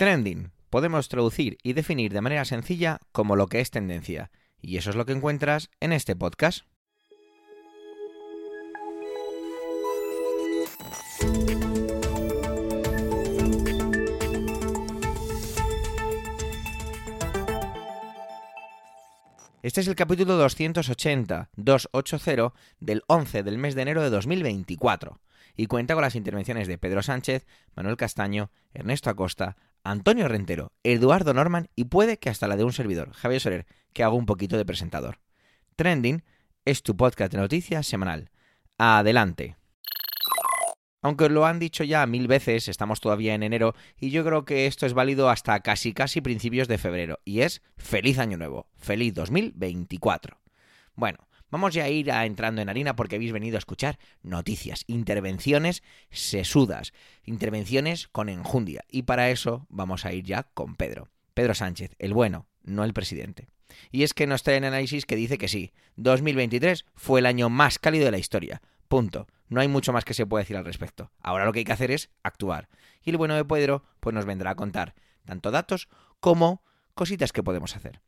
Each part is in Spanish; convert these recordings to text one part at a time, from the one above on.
Trending. Podemos traducir y definir de manera sencilla como lo que es tendencia, y eso es lo que encuentras en este podcast. Este es el capítulo 280, 280 del 11 del mes de enero de 2024 y cuenta con las intervenciones de Pedro Sánchez, Manuel Castaño, Ernesto Acosta, Antonio Rentero, Eduardo Norman y puede que hasta la de un servidor, Javier Soler, que hago un poquito de presentador. Trending es tu podcast de noticias semanal. Adelante. Aunque lo han dicho ya mil veces, estamos todavía en enero y yo creo que esto es válido hasta casi casi principios de febrero y es feliz año nuevo, feliz 2024. Bueno, vamos ya a ir entrando en harina porque habéis venido a escuchar noticias, intervenciones sesudas, intervenciones con enjundia y para eso vamos a ir ya con Pedro. Pedro Sánchez, el bueno, no el presidente. Y es que nos trae un análisis que dice que sí, 2023 fue el año más cálido de la historia. Punto. No hay mucho más que se pueda decir al respecto. Ahora lo que hay que hacer es actuar. Y el bueno de Pedro pues nos vendrá a contar tanto datos como cositas que podemos hacer.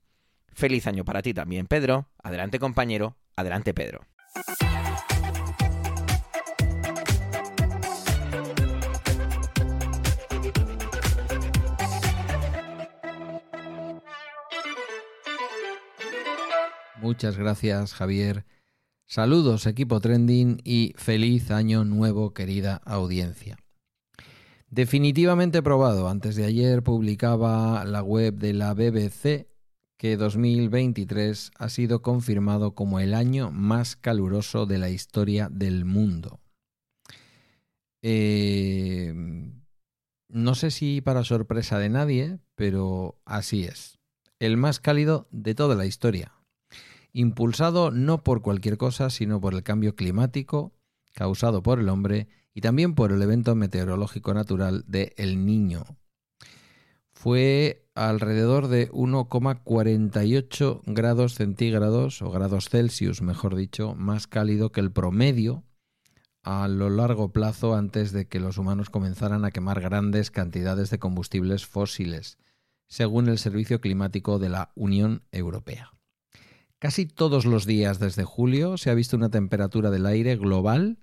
Feliz año para ti también, Pedro. Adelante, compañero. Adelante, Pedro. Muchas gracias, Javier. Saludos, equipo trending, y feliz año nuevo, querida audiencia. Definitivamente probado. Antes de ayer publicaba la web de la BBC que 2023 ha sido confirmado como el año más caluroso de la historia del mundo. Eh, no sé si para sorpresa de nadie, pero así es. El más cálido de toda la historia impulsado no por cualquier cosa, sino por el cambio climático causado por el hombre y también por el evento meteorológico natural de El Niño. Fue alrededor de 1,48 grados centígrados o grados Celsius, mejor dicho, más cálido que el promedio a lo largo plazo antes de que los humanos comenzaran a quemar grandes cantidades de combustibles fósiles, según el Servicio Climático de la Unión Europea. Casi todos los días desde julio se ha visto una temperatura del aire global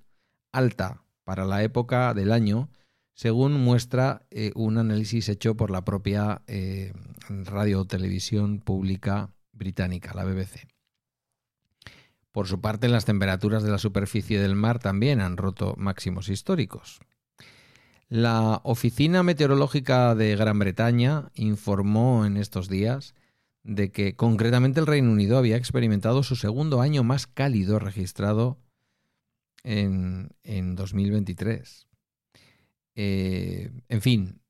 alta para la época del año, según muestra eh, un análisis hecho por la propia eh, radio televisión pública británica, la BBC. Por su parte, las temperaturas de la superficie del mar también han roto máximos históricos. La Oficina Meteorológica de Gran Bretaña informó en estos días de que concretamente el Reino Unido había experimentado su segundo año más cálido registrado en, 2023. Eh, en fin,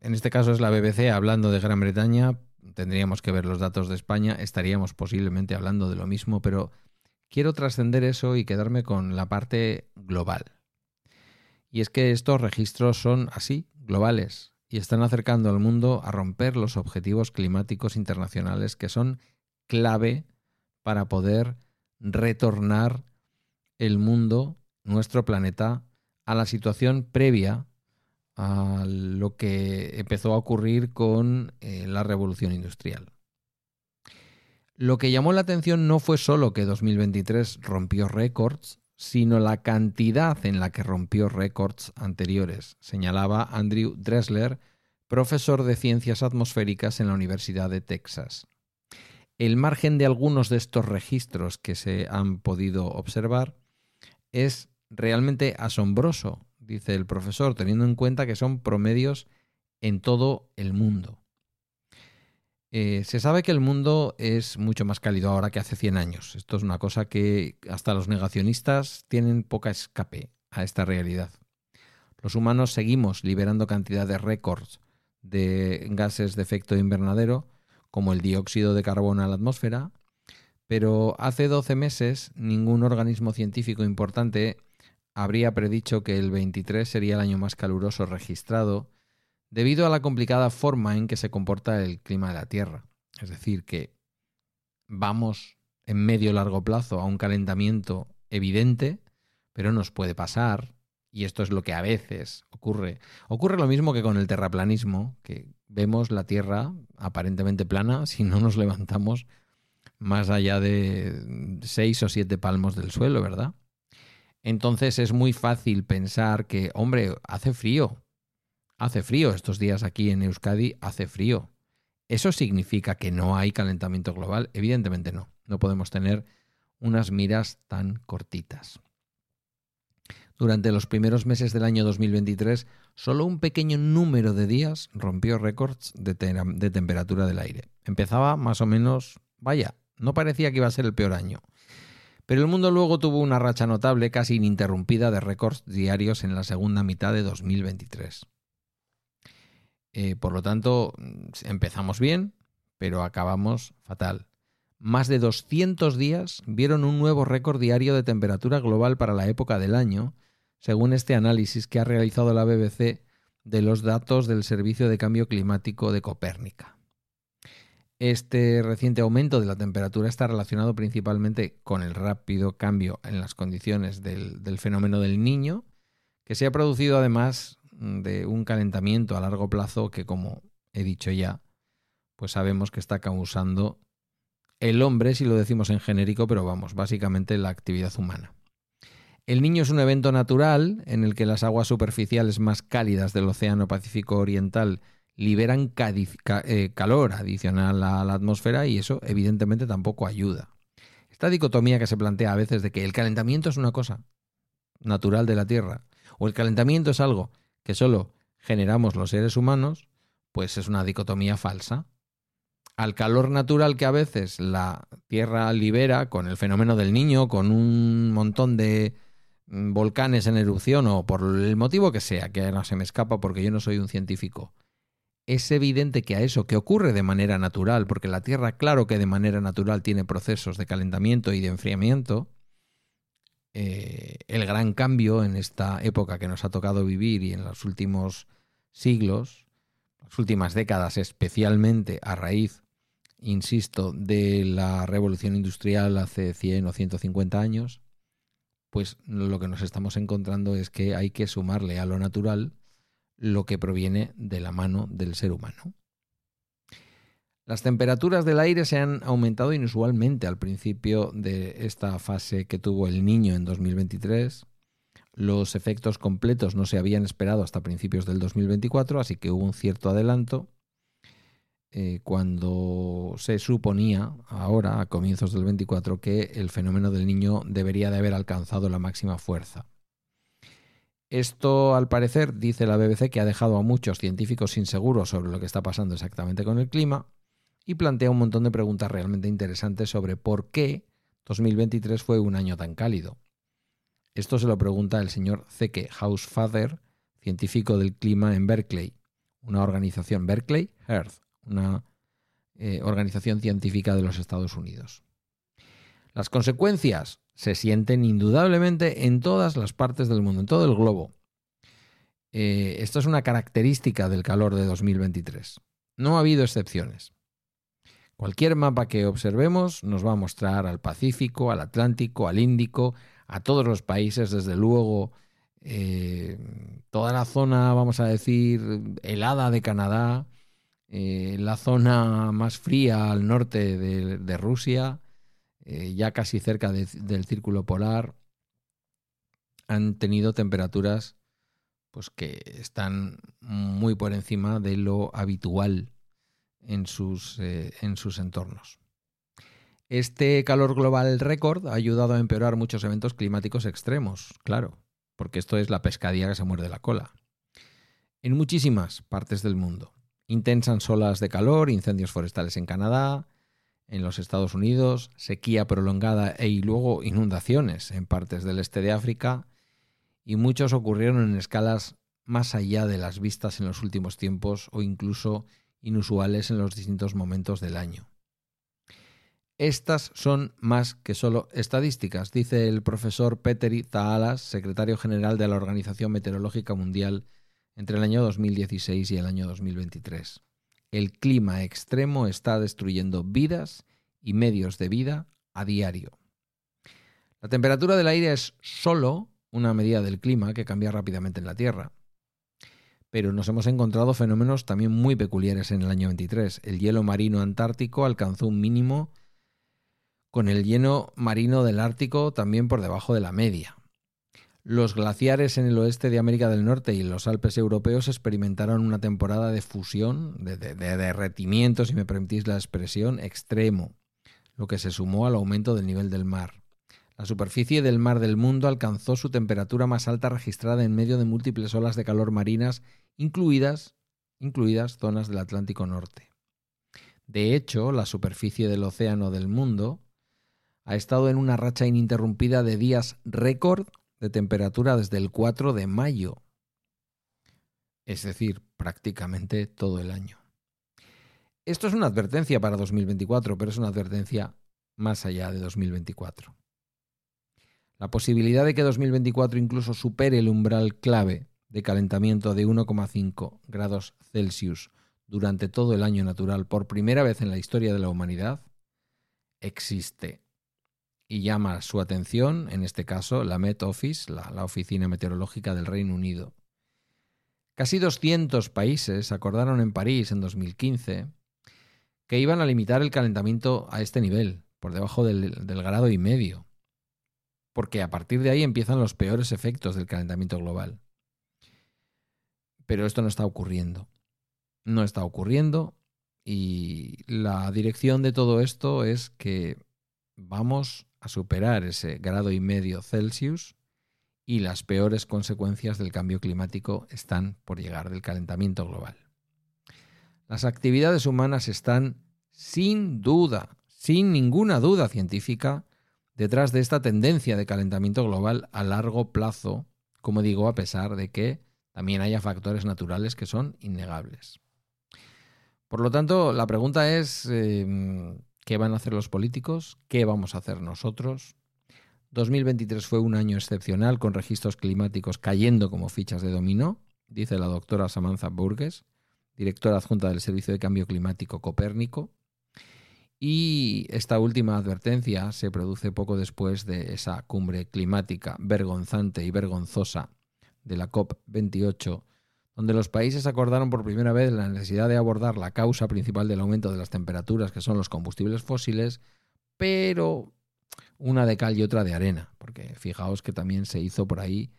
en este caso es la BBC hablando de Gran Bretaña, tendríamos que ver los datos de España, estaríamos posiblemente hablando de lo mismo, pero quiero trascender eso y quedarme con la parte global. Y es que estos registros son así, globales, y están acercando al mundo a romper los objetivos climáticos internacionales que son clave para poder retornar el mundo, nuestro planeta, a la situación previa a lo que empezó a ocurrir con eh, la revolución industrial. Lo que llamó la atención no fue solo que 2023 rompió récords, sino la cantidad en la que rompió récords anteriores, señalaba Andrew Dressler, profesor de ciencias atmosféricas en la Universidad de Texas. El margen de algunos de estos registros que se han podido observar es realmente asombroso, dice el profesor, teniendo en cuenta que son promedios en todo el mundo. Eh, se sabe que el mundo es mucho más cálido ahora que hace 100 años. Esto es una cosa que hasta los negacionistas tienen poca escape a esta realidad. Los humanos seguimos liberando cantidades récords de gases de efecto invernadero, como el dióxido de carbono a la atmósfera, pero hace 12 meses ningún organismo científico importante habría predicho que el 23 sería el año más caluroso registrado debido a la complicada forma en que se comporta el clima de la Tierra. Es decir, que vamos en medio largo plazo a un calentamiento evidente, pero nos puede pasar, y esto es lo que a veces ocurre. Ocurre lo mismo que con el terraplanismo, que vemos la Tierra aparentemente plana si no nos levantamos más allá de seis o siete palmos del suelo, ¿verdad? Entonces es muy fácil pensar que, hombre, hace frío. Hace frío. Estos días aquí en Euskadi hace frío. ¿Eso significa que no hay calentamiento global? Evidentemente no. No podemos tener unas miras tan cortitas. Durante los primeros meses del año 2023, solo un pequeño número de días rompió récords de, de, temperatura del aire. Empezaba más o menos, vaya, no parecía que iba a ser el peor año. Pero el mundo luego tuvo una racha notable, casi ininterrumpida, de récords diarios en la segunda mitad de 2023. Eh, por lo tanto, empezamos bien, pero acabamos fatal. Más de 200 días vieron un nuevo récord diario de temperatura global para la época del año, según este análisis que ha realizado la BBC de los datos del Servicio de Cambio Climático de Copérnica. Este reciente aumento de la temperatura está relacionado principalmente con el rápido cambio en las condiciones del, fenómeno del niño, que se ha producido además de un calentamiento a largo plazo que, como he dicho ya, pues sabemos que está causando el hombre, si lo decimos en genérico, pero vamos, básicamente la actividad humana. El niño es un evento natural en el que las aguas superficiales más cálidas del Océano Pacífico Oriental liberan eh, calor adicional a la atmósfera y eso evidentemente tampoco ayuda. Esta dicotomía que se plantea a veces de que el calentamiento es una cosa natural de la Tierra o el calentamiento es algo que solo generamos los seres humanos, pues es una dicotomía falsa. Al calor natural que a veces la Tierra libera con el fenómeno del niño, con un montón de mm, volcanes en erupción o por el motivo que sea, que no se me escapa porque yo no soy un científico, es evidente que a eso que ocurre de manera natural, porque la Tierra claro que de manera natural tiene procesos de calentamiento y de enfriamiento, eh, el gran cambio en esta época que nos ha tocado vivir y en los últimos siglos, las últimas décadas especialmente a raíz, insisto, de la revolución industrial hace 100 o 150 años, pues lo que nos estamos encontrando es que hay que sumarle a lo natural lo que proviene de la mano del ser humano. Las temperaturas del aire se han aumentado inusualmente al principio de esta fase que tuvo el niño en 2023. Los efectos completos no se habían esperado hasta principios del 2024, así que hubo un cierto adelanto eh, cuando se suponía, ahora a comienzos del 24, que el fenómeno del niño debería de haber alcanzado la máxima fuerza. Esto, al parecer, dice la BBC que ha dejado a muchos científicos inseguros sobre lo que está pasando exactamente con el clima y plantea un montón de preguntas realmente interesantes sobre por qué 2023 fue un año tan cálido. Esto se lo pregunta el señor Zeke Hausfather, científico del clima en Berkeley, una organización Berkeley Earth, una eh, organización científica de los Estados Unidos. Las consecuencias se sienten indudablemente en todas las partes del mundo, en todo el globo. Eh, esto es una característica del calor de 2023. No ha habido excepciones. Cualquier mapa que observemos nos va a mostrar al Pacífico, al Atlántico, al Índico, a todos los países, desde luego, eh, toda la zona, vamos a decir, helada de Canadá, eh, la zona más fría al norte de Rusia, eh, ya casi cerca del círculo polar, han tenido temperaturas pues, que están muy por encima de lo habitual en sus, eh, en sus entornos. Este calor global récord ha ayudado a empeorar muchos eventos climáticos extremos, claro, porque esto es la pescadilla que se muerde la cola. En muchísimas partes del mundo. Intensas olas de calor, incendios forestales en Canadá, en los Estados Unidos, sequía prolongada e y luego inundaciones en partes del este de África, y muchos ocurrieron en escalas más allá de las vistas en los últimos tiempos o incluso inusuales en los distintos momentos del año. Estas son más que solo estadísticas, dice el profesor Petteri Zaalas, secretario general de la Organización Meteorológica Mundial entre el año 2016 y el año 2023 el clima extremo está destruyendo vidas y medios de vida a diario. La temperatura del aire es solo una medida del clima que cambia rápidamente en la Tierra. pero nos hemos encontrado fenómenos también muy peculiares en el año 23. El hielo marino antártico alcanzó un mínimo con el hielo marino del Ártico también por debajo de la media. Los glaciares en el oeste de América del Norte y los Alpes europeos experimentaron una temporada de fusión, de, derretimiento, si me permitís la expresión, extremo, lo que se sumó al aumento del nivel del mar. La superficie del mar del mundo alcanzó su temperatura más alta registrada en medio de múltiples olas de calor marinas, incluidas, incluidas zonas del Atlántico Norte. De hecho, la superficie del océano del mundo ha estado en una racha ininterrumpida de días récord de temperatura desde el 4 de mayo, es decir, prácticamente todo el año. Esto es una advertencia para 2024, pero es una advertencia más allá de 2024. La posibilidad de que 2024 incluso supere el umbral clave de calentamiento de 1,5 grados Celsius durante todo el año natural por primera vez en la historia de la humanidad existe y llama su atención, en este caso, la Met Office, la, Oficina Meteorológica del Reino Unido. Casi 200 países acordaron en París en 2015 que iban a limitar el calentamiento a este nivel, por debajo del, del grado y medio, porque a partir de ahí empiezan los peores efectos del calentamiento global. Pero esto no está ocurriendo. No está ocurriendo y la dirección de todo esto es que vamos a superar ese grado y medio Celsius y las peores consecuencias del cambio climático están por llegar del calentamiento global. Las actividades humanas están sin duda, sin ninguna duda científica, detrás de esta tendencia de calentamiento global a largo plazo, como digo, a pesar de que también haya factores naturales que son innegables. Por lo tanto, la pregunta es, em, ¿Qué van a hacer los políticos? ¿Qué vamos a hacer nosotros? 2023 fue un año excepcional con registros climáticos cayendo como fichas de dominó, dice la doctora Samantha Burgess, directora adjunta del Servicio de Cambio Climático Copérnico. Y esta última advertencia se produce poco después de esa cumbre climática vergonzante y vergonzosa de la COP28 donde los países acordaron por primera vez la necesidad de abordar la causa principal del aumento de las temperaturas, que son los combustibles fósiles, pero una de cal y otra de arena, porque fijaos que también se hizo por ahí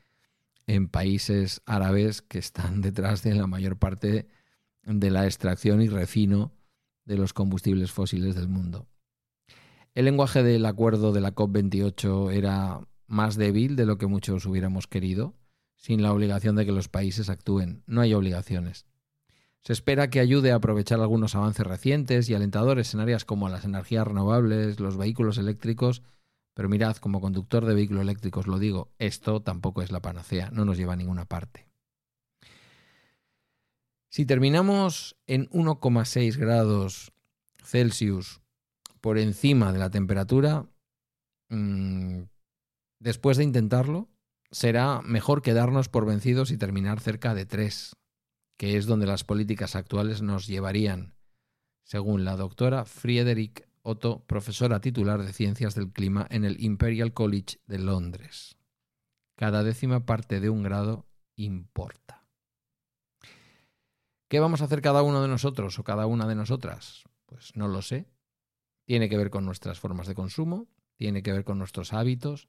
en países árabes que están detrás de la mayor parte de la extracción y refino de los combustibles fósiles del mundo. El lenguaje del acuerdo de la COP28 era más débil de lo que muchos hubiéramos querido, sin la obligación de que los países actúen. No hay obligaciones. Se espera que ayude a aprovechar algunos avances recientes y alentadores en áreas como las energías renovables, los vehículos eléctricos, pero mirad, como conductor de vehículos eléctricos lo digo, esto tampoco es la panacea, no nos lleva a ninguna parte. Si terminamos en 1,6 grados Celsius por encima de la temperatura, mm, después de intentarlo, será mejor quedarnos por vencidos y terminar cerca de tres, que es donde las políticas actuales nos llevarían, según la doctora Friedrich Otto, profesora titular de Ciencias del Clima en el Imperial College de Londres. Cada décima parte de un grado importa. ¿Qué vamos a hacer cada uno de nosotros o cada una de nosotras? Pues no lo sé. Tiene que ver con nuestras formas de consumo, tiene que ver con nuestros hábitos,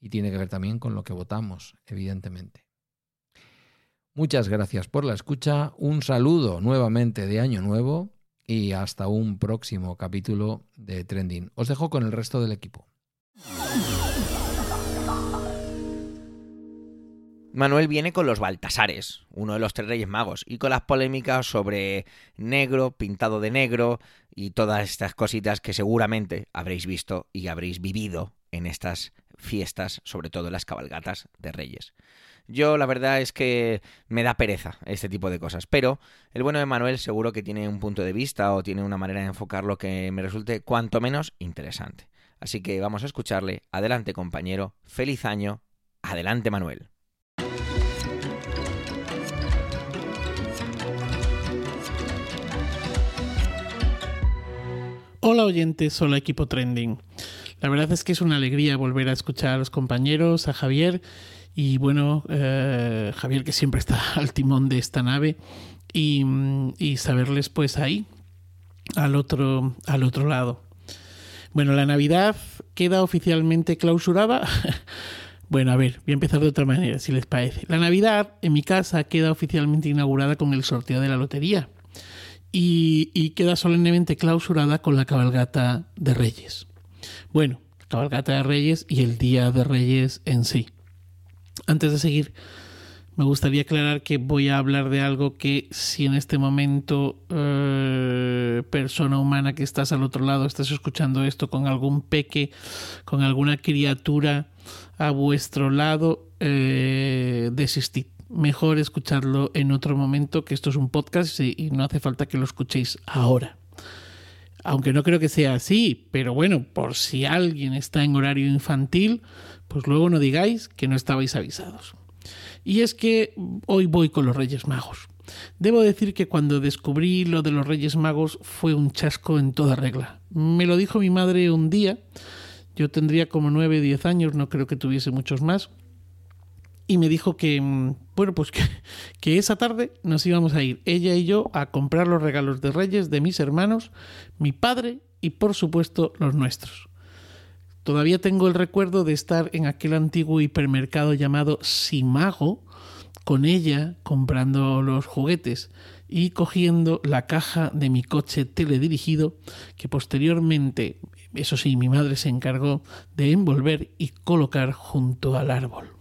y tiene que ver también con lo que votamos, evidentemente. Muchas gracias por la escucha, un saludo nuevamente de Año Nuevo y hasta un próximo capítulo de Trending. Os dejo con el resto del equipo. Manuel viene con los Baltasares, uno de los tres Reyes Magos, y con las polémicas sobre negro, pintado de negro y todas estas cositas que seguramente habréis visto y habréis vivido en estas fiestas, sobre todo las cabalgatas de Reyes. Yo la verdad es que me da pereza este tipo de cosas, pero el bueno de Manuel seguro que tiene un punto de vista o tiene una manera de enfocarlo que me resulte cuanto menos interesante. Así que vamos a escucharle. Adelante compañero, feliz año, adelante Manuel. Hola oyentes, hola equipo trending. La verdad es que es una alegría volver a escuchar a los compañeros, a Javier y bueno, eh, Javier que siempre está al timón de esta nave y, saberles pues ahí, al otro, al otro lado. Bueno, la Navidad queda oficialmente clausurada. bueno, a ver, voy a empezar de otra manera, si les parece. La Navidad en mi casa queda oficialmente inaugurada con el sorteo de la lotería y, y queda solemnemente clausurada con la cabalgata de Reyes. Bueno, cabalgata de Reyes y el Día de Reyes en sí. Antes de seguir, me gustaría aclarar que voy a hablar de algo que si en este momento eh, persona humana que estás al otro lado estás escuchando esto con algún peque, con alguna criatura a vuestro lado, eh, desistid. Mejor escucharlo en otro momento, que esto es un podcast y, y no hace falta que lo escuchéis ahora. Aunque no creo que sea así, pero bueno, por si alguien está en horario infantil, pues luego no digáis que no estabais avisados. Y es que hoy voy con los Reyes Magos. Debo decir que cuando descubrí lo de los Reyes Magos fue un chasco en toda regla. Me lo dijo mi madre un día, yo tendría como 9 o 10 años, no creo que tuviese muchos más, y me dijo que, mm, bueno, pues que, que, esa tarde nos íbamos a ir, ella y yo, a comprar los regalos de Reyes de mis hermanos, mi padre y por supuesto los nuestros. Todavía tengo el recuerdo de estar en aquel antiguo hipermercado llamado Simago, con ella comprando los juguetes y cogiendo la caja de mi coche teledirigido que posteriormente, eso sí, mi madre se encargó de envolver y colocar junto al árbol.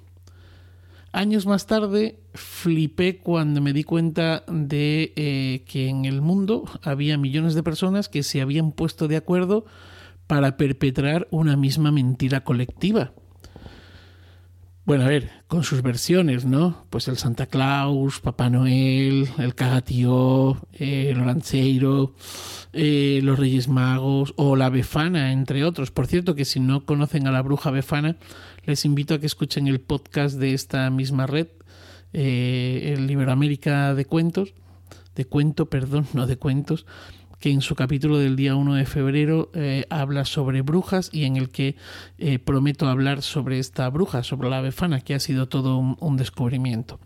Años más tarde flipé cuando me di cuenta de eh, que en el mundo había millones de personas que se habían puesto de acuerdo para perpetrar una misma mentira colectiva. Bueno, a ver, con sus versiones, ¿no? Pues el Santa Claus, Papá Noel, el Cagatío, eh, el Rancheiro, eh, los Reyes Magos o la Befana, entre otros. Por cierto, que si no conocen a la bruja Befana, les invito a que escuchen el podcast de esta misma red, eh, el Iberoamérica de Cuentos, de cuento, perdón, no de cuentos, que en su capítulo del día 1 de febrero eh, habla sobre brujas y en el que eh, prometo hablar sobre esta bruja, sobre la befana, que ha sido todo un, un descubrimiento.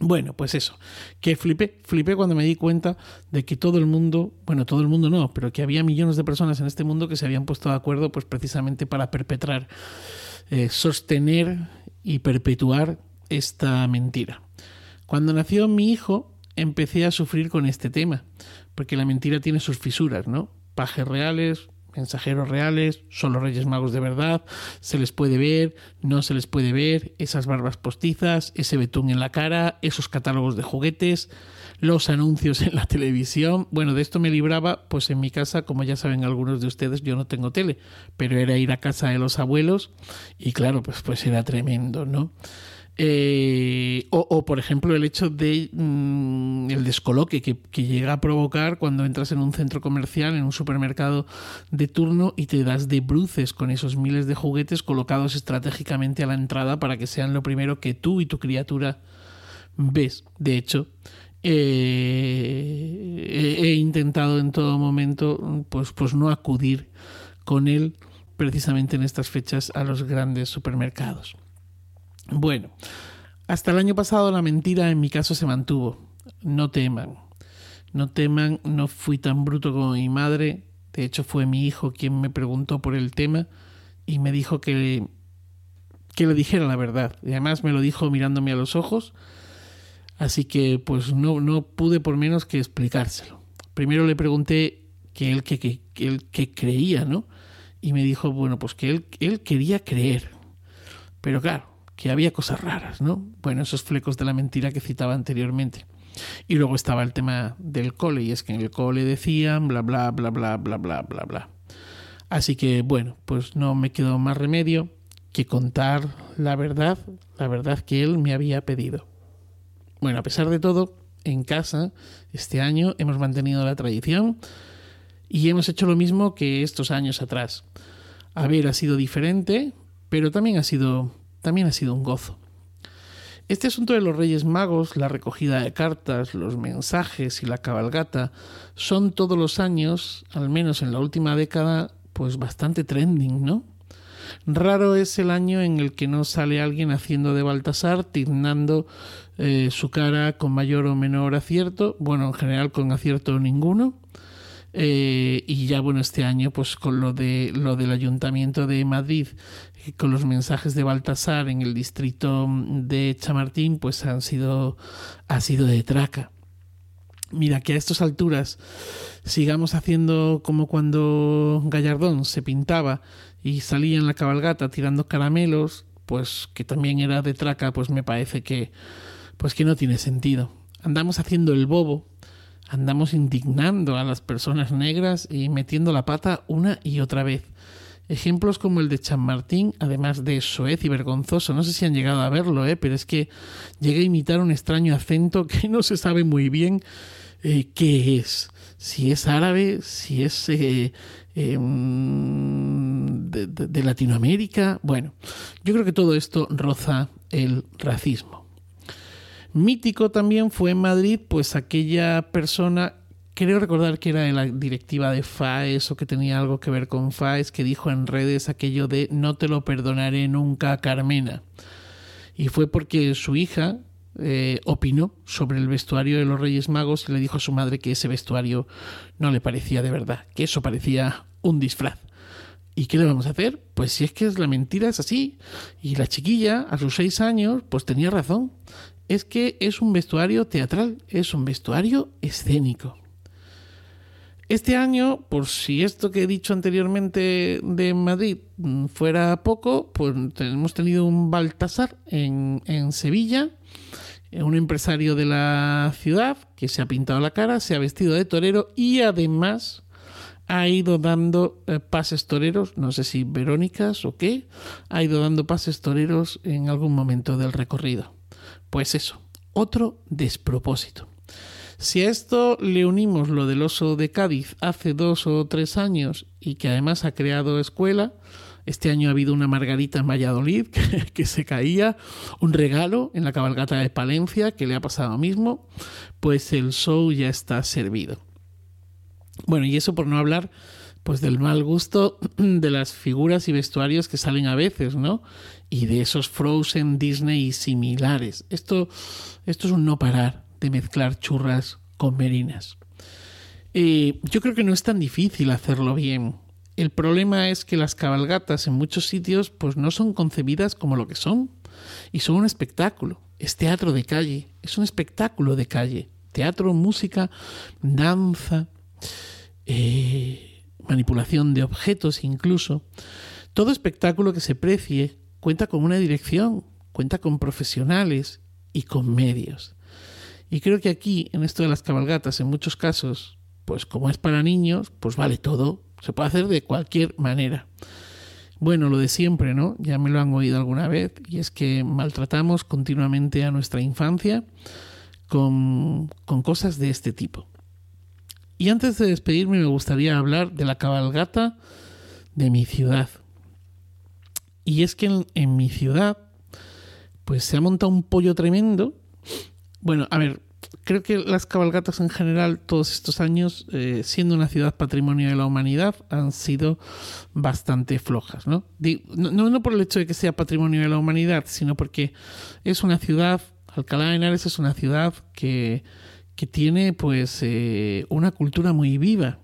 Bueno, pues eso, que flipé, flipé cuando me di cuenta de que todo el mundo, bueno, todo el mundo no, pero que había millones de personas en este mundo que se habían puesto de acuerdo pues precisamente para perpetrar, eh, sostener y perpetuar esta mentira. Cuando nació mi hijo, empecé a sufrir con este tema, porque la mentira tiene sus fisuras, ¿no? Pajes reales, mensajeros reales, son los Reyes Magos de verdad, se les puede ver, no se les puede ver, esas barbas postizas, ese betún en la cara, esos catálogos de juguetes, los anuncios en la televisión. Bueno, de esto me libraba, pues en mi casa, como ya saben algunos de ustedes, yo no tengo tele, pero era ir a casa de los abuelos y claro, pues, pues era tremendo, ¿no? Eh, o, por ejemplo, el hecho de mm, el descoloque que, llega a provocar cuando entras en un centro comercial, en un supermercado de turno y te das de bruces con esos miles de juguetes colocados estratégicamente a la entrada para que sean lo primero que tú y tu criatura ves. De hecho, eh, he, he intentado en todo momento pues, pues no acudir con él precisamente en estas fechas a los grandes supermercados. Bueno, hasta el año pasado la mentira en mi caso se mantuvo. No teman. No teman, no fui tan bruto como mi madre. De hecho, fue mi hijo quien me preguntó por el tema y me dijo que, que le dijera la verdad. Y además me lo dijo mirándome a los ojos. Así que pues no, no pude por menos que explicárselo. Primero le pregunté que él que, él, que creía, ¿no? Y me dijo, bueno, pues que él, él quería creer. Pero claro, que había cosas raras, ¿no? Bueno, esos flecos de la mentira que citaba anteriormente. Y luego estaba el tema del cole, y es que en el cole decían bla, bla, bla, bla, bla, bla, bla, bla. Así que bueno, pues no me quedó más remedio que contar la verdad, la verdad que él me había pedido. Bueno, a pesar de todo, en casa, este año hemos mantenido la tradición y hemos hecho lo mismo que estos años atrás. A ver, ha sido diferente, pero también ha sido también ha sido un gozo. Este asunto de los Reyes Magos, la recogida de cartas, los mensajes y la cabalgata son todos los años, al menos en la última década, pues bastante trending, ¿no? Raro es el año en el que no sale alguien haciendo de Baltasar, tiznando eh, su cara con mayor o menor acierto, bueno, en general con acierto ninguno. Eh, y ya bueno, este año, pues con lo de lo del Ayuntamiento de Madrid, eh, con los mensajes de Baltasar en el distrito de Chamartín, pues han sido, ha sido de traca. Mira, que a estas alturas sigamos haciendo como cuando Gallardón se pintaba y salía en la cabalgata tirando caramelos, pues que también era de traca, pues me parece que pues que no tiene sentido. Andamos haciendo el bobo, andamos indignando a las personas negras y metiendo la pata una y otra vez. Ejemplos como el de Martín, además de soez y vergonzoso, no sé si han llegado a verlo, ¿eh? pero es que llega a imitar un extraño acento que no se sabe muy bien eh, qué es. Si es árabe, si es eh, em, de Latinoamérica. Bueno, yo creo que todo esto roza el racismo. Mítico también fue en Madrid, pues aquella persona, creo recordar que era de la directiva de FAES o que tenía algo que ver con FAES, que dijo en redes aquello de no te lo perdonaré nunca, Carmena. Y fue porque su hija, eh, opinó sobre el vestuario de los Reyes Magos y le dijo a su madre que ese vestuario no le parecía de verdad, que eso parecía un disfraz. ¿Y qué le vamos a hacer? Pues si es que la mentira es así. Y la chiquilla, a sus seis años, pues tenía razón es que es un vestuario teatral, es un vestuario escénico. Este año, por si esto que he dicho anteriormente de Madrid fuera poco, pues hemos tenido un Baltasar en, en Sevilla, un empresario de la ciudad que se ha pintado la cara, se ha vestido de torero y además ha ido dando eh, pases toreros, no sé si Verónicas o qué, ha ido dando pases toreros en algún momento del recorrido. Pues eso, otro despropósito. Si a esto le unimos lo del oso de Cádiz hace dos o tres años y que además ha creado escuela, este año ha habido una margarita en Valladolid que, se caía, un regalo en la cabalgata de Palencia que le ha pasado mismo, pues el show ya está servido. Bueno, y eso por no hablar pues del mal gusto de las figuras y vestuarios que salen a veces, ¿no? Y de esos Frozen, Disney y similares. Esto, esto es un no parar de mezclar churras con merinas. Eh, yo creo que no es tan difícil hacerlo bien. El problema es que las cabalgatas en muchos sitios pues no son concebidas como lo que son y son un espectáculo. Es teatro de calle, es un espectáculo de calle. Teatro, música, danza. Eh, manipulación de objetos incluso, todo espectáculo que se precie cuenta con una dirección, cuenta con profesionales y con medios. Y creo que aquí, en esto de las cabalgatas, en muchos casos, pues como es para niños, pues vale todo, se puede hacer de cualquier manera. Bueno, lo de siempre, ¿no? Ya me lo han oído alguna vez, y es que maltratamos continuamente a nuestra infancia con, con cosas de este tipo. Y antes de despedirme me gustaría hablar de la cabalgata de mi ciudad. Y es que en, mi ciudad pues se ha montado un pollo tremendo. Bueno, a ver, creo que las cabalgatas en general todos estos años, eh, siendo una ciudad patrimonio de la humanidad, han sido bastante flojas, ¿no? ¿no? No por el hecho de que sea patrimonio de la humanidad, sino porque es una ciudad, Alcalá de Henares es una ciudad que que tiene pues eh, una cultura muy viva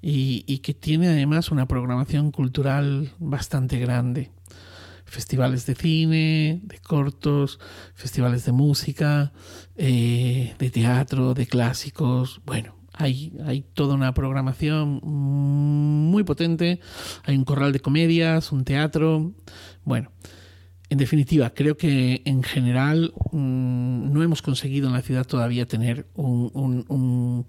y, que tiene además una programación cultural bastante grande. Festivales de cine, de cortos, festivales de música, eh, de teatro, de clásicos. Bueno, hay, hay, toda una programación muy potente. Hay un corral de comedias, un teatro. Bueno, en definitiva, creo que en general mm, no hemos conseguido en la ciudad todavía tener una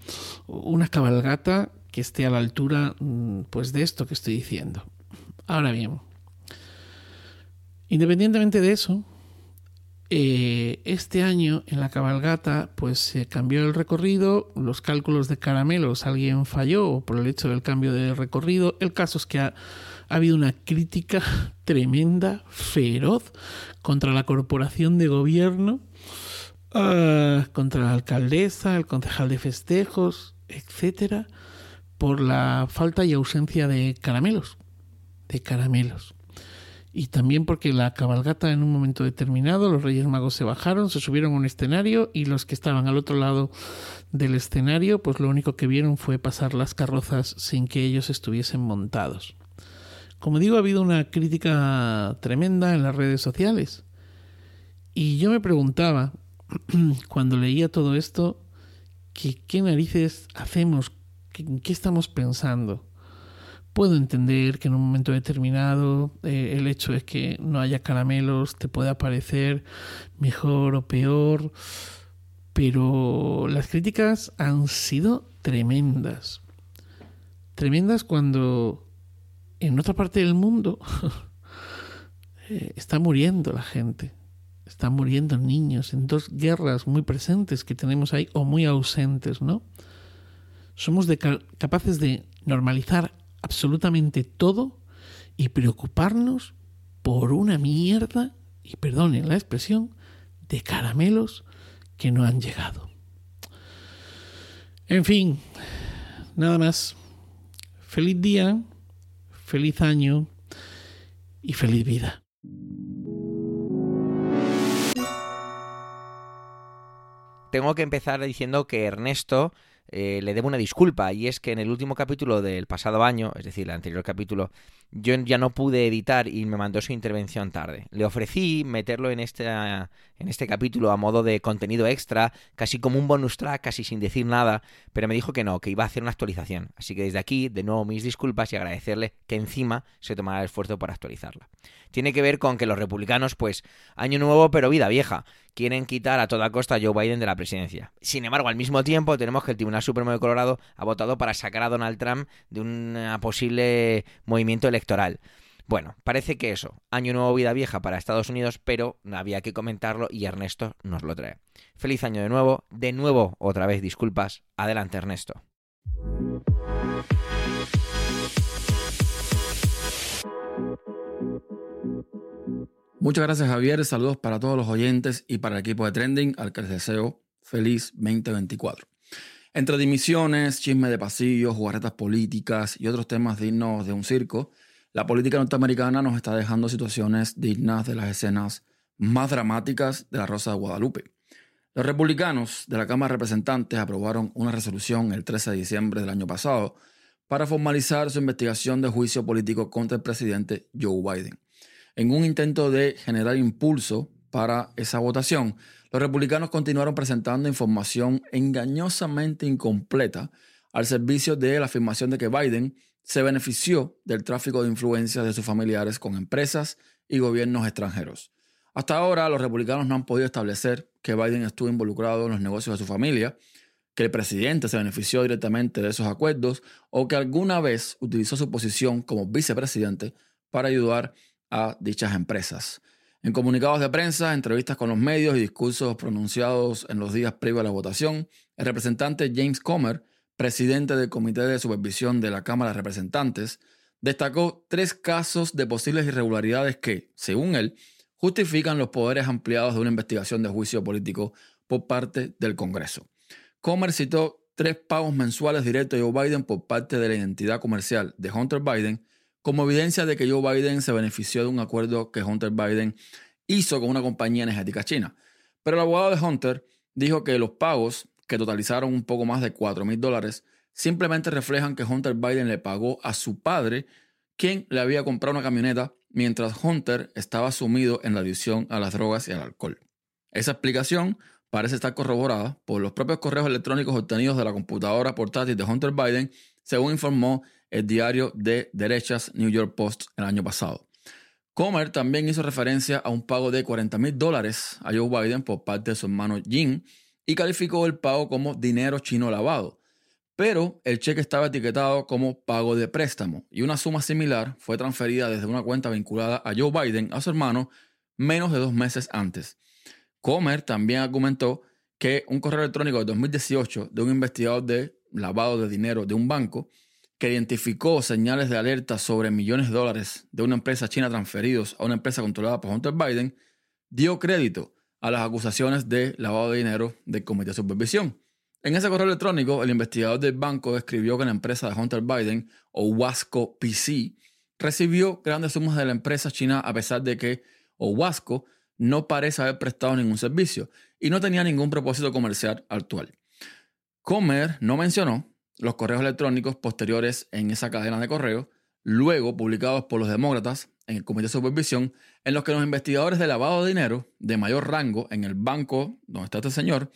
cabalgata que esté a la altura mm, pues, de esto que estoy diciendo. Ahora bien, independientemente de eso, eh, este año en la cabalgata pues se cambió el recorrido, los cálculos de caramelos alguien falló por el hecho del cambio de recorrido. El caso es que ha ha habido una crítica tremenda, feroz, contra la corporación de gobierno, ah, contra la alcaldesa, el concejal de festejos, etcétera, por la falta y ausencia de caramelos. De caramelos. Y también porque la cabalgata en un momento determinado, los Reyes Magos se bajaron, se subieron a un escenario y los que estaban al otro lado del escenario, pues lo único que vieron fue pasar las carrozas sin que ellos estuviesen montados. Como digo, ha habido una crítica tremenda en las redes sociales. Y yo me preguntaba, cuando leía todo esto, ¿qué narices hacemos? ¿Qué estamos pensando? Puedo entender que en un momento determinado eh, el hecho es que no haya caramelos te pueda parecer mejor o peor, pero las críticas han sido tremendas. Tremendas cuando en otra parte del mundo eh, está muriendo la gente, están muriendo niños en dos guerras muy presentes que tenemos ahí o muy ausentes, ¿no? Somos capaces de normalizar absolutamente todo y preocuparnos por una mierda, y perdonen la expresión, de caramelos que no han llegado. En fin, nada más. Feliz día, feliz año y feliz vida. Tengo que empezar diciendo que Ernesto eh, le debo una disculpa y es que en el último capítulo del pasado año, es decir, el anterior capítulo, yo ya no pude editar y me mandó su intervención tarde. Le ofrecí meterlo en este, en este capítulo a modo de contenido extra, casi como un bonus track, casi sin decir nada, pero me dijo que no, que iba a hacer una actualización. Así que desde aquí, de nuevo, mis disculpas y agradecerle que encima se tomara el esfuerzo por actualizarla. Tiene que ver con que los republicanos, pues, año nuevo pero vida vieja, quieren quitar a toda costa a Joe Biden de la presidencia. Sin embargo, al mismo tiempo tenemos que el Tribunal Supremo de Colorado ha votado para sacar a Donald Trump de un posible movimiento electoral. Bueno, parece que eso, año nuevo, vida vieja para Estados Unidos, pero había que comentarlo y Ernesto nos lo trae. Feliz año de nuevo, de nuevo, otra vez disculpas. Adelante, Ernesto. Muchas gracias Javier, saludos para todos los oyentes y para el equipo de Trending, al que les deseo feliz 2024. Entre dimisiones, chisme de pasillos, jugarretas políticas y otros temas dignos de un circo, la política norteamericana nos está dejando situaciones dignas de las escenas más dramáticas de la Rosa de Guadalupe. Los republicanos de la Cámara de Representantes aprobaron una resolución el 13 de diciembre del año pasado para formalizar su investigación de juicio político contra el presidente Joe Biden. En un intento de generar impulso para esa votación, los republicanos continuaron presentando información engañosamente incompleta al servicio de la afirmación de que Biden se benefició del tráfico de influencias de sus familiares con empresas y gobiernos extranjeros. Hasta ahora, los republicanos no han podido establecer que Biden estuvo involucrado en los negocios de su familia, que el presidente se benefició directamente de esos acuerdos o que alguna vez utilizó su posición como vicepresidente para ayudar a dichas empresas. En comunicados de prensa, entrevistas con los medios y discursos pronunciados en los días previos a la votación, el representante James Comer presidente del Comité de Supervisión de la Cámara de Representantes, destacó tres casos de posibles irregularidades que, según él, justifican los poderes ampliados de una investigación de juicio político por parte del Congreso. Comer citó tres pagos mensuales directos de Joe Biden por parte de la identidad comercial de Hunter Biden como evidencia de que Joe Biden se benefició de un acuerdo que Hunter Biden hizo con una compañía energética china. Pero el abogado de Hunter dijo que los pagos que totalizaron un poco más de 4 mil dólares, simplemente reflejan que Hunter Biden le pagó a su padre, quien le había comprado una camioneta mientras Hunter estaba sumido en la adicción a las drogas y al alcohol. Esa explicación parece estar corroborada por los propios correos electrónicos obtenidos de la computadora portátil de Hunter Biden, según informó el diario de derechas New York Post el año pasado. Comer también hizo referencia a un pago de 40 mil dólares a Joe Biden por parte de su hermano Jim, y calificó el pago como dinero chino lavado. Pero el cheque estaba etiquetado como pago de préstamo y una suma similar fue transferida desde una cuenta vinculada a Joe Biden a su hermano menos de dos meses antes. Comer también argumentó que un correo electrónico de 2018 de un investigador de lavado de dinero de un banco que identificó señales de alerta sobre millones de dólares de una empresa china transferidos a una empresa controlada por Hunter Biden dio crédito a las acusaciones de lavado de dinero del Comité de Supervisión. En ese correo electrónico, el investigador del banco describió que la empresa de Hunter Biden, o Wasco PC, recibió grandes sumas de la empresa china a pesar de que Owasco no parece haber prestado ningún servicio y no tenía ningún propósito comercial actual. Comer no mencionó los correos electrónicos posteriores en esa cadena de correos, luego publicados por los demócratas en el Comité de Supervisión, en los que los investigadores de lavado de dinero de mayor rango en el banco donde está este señor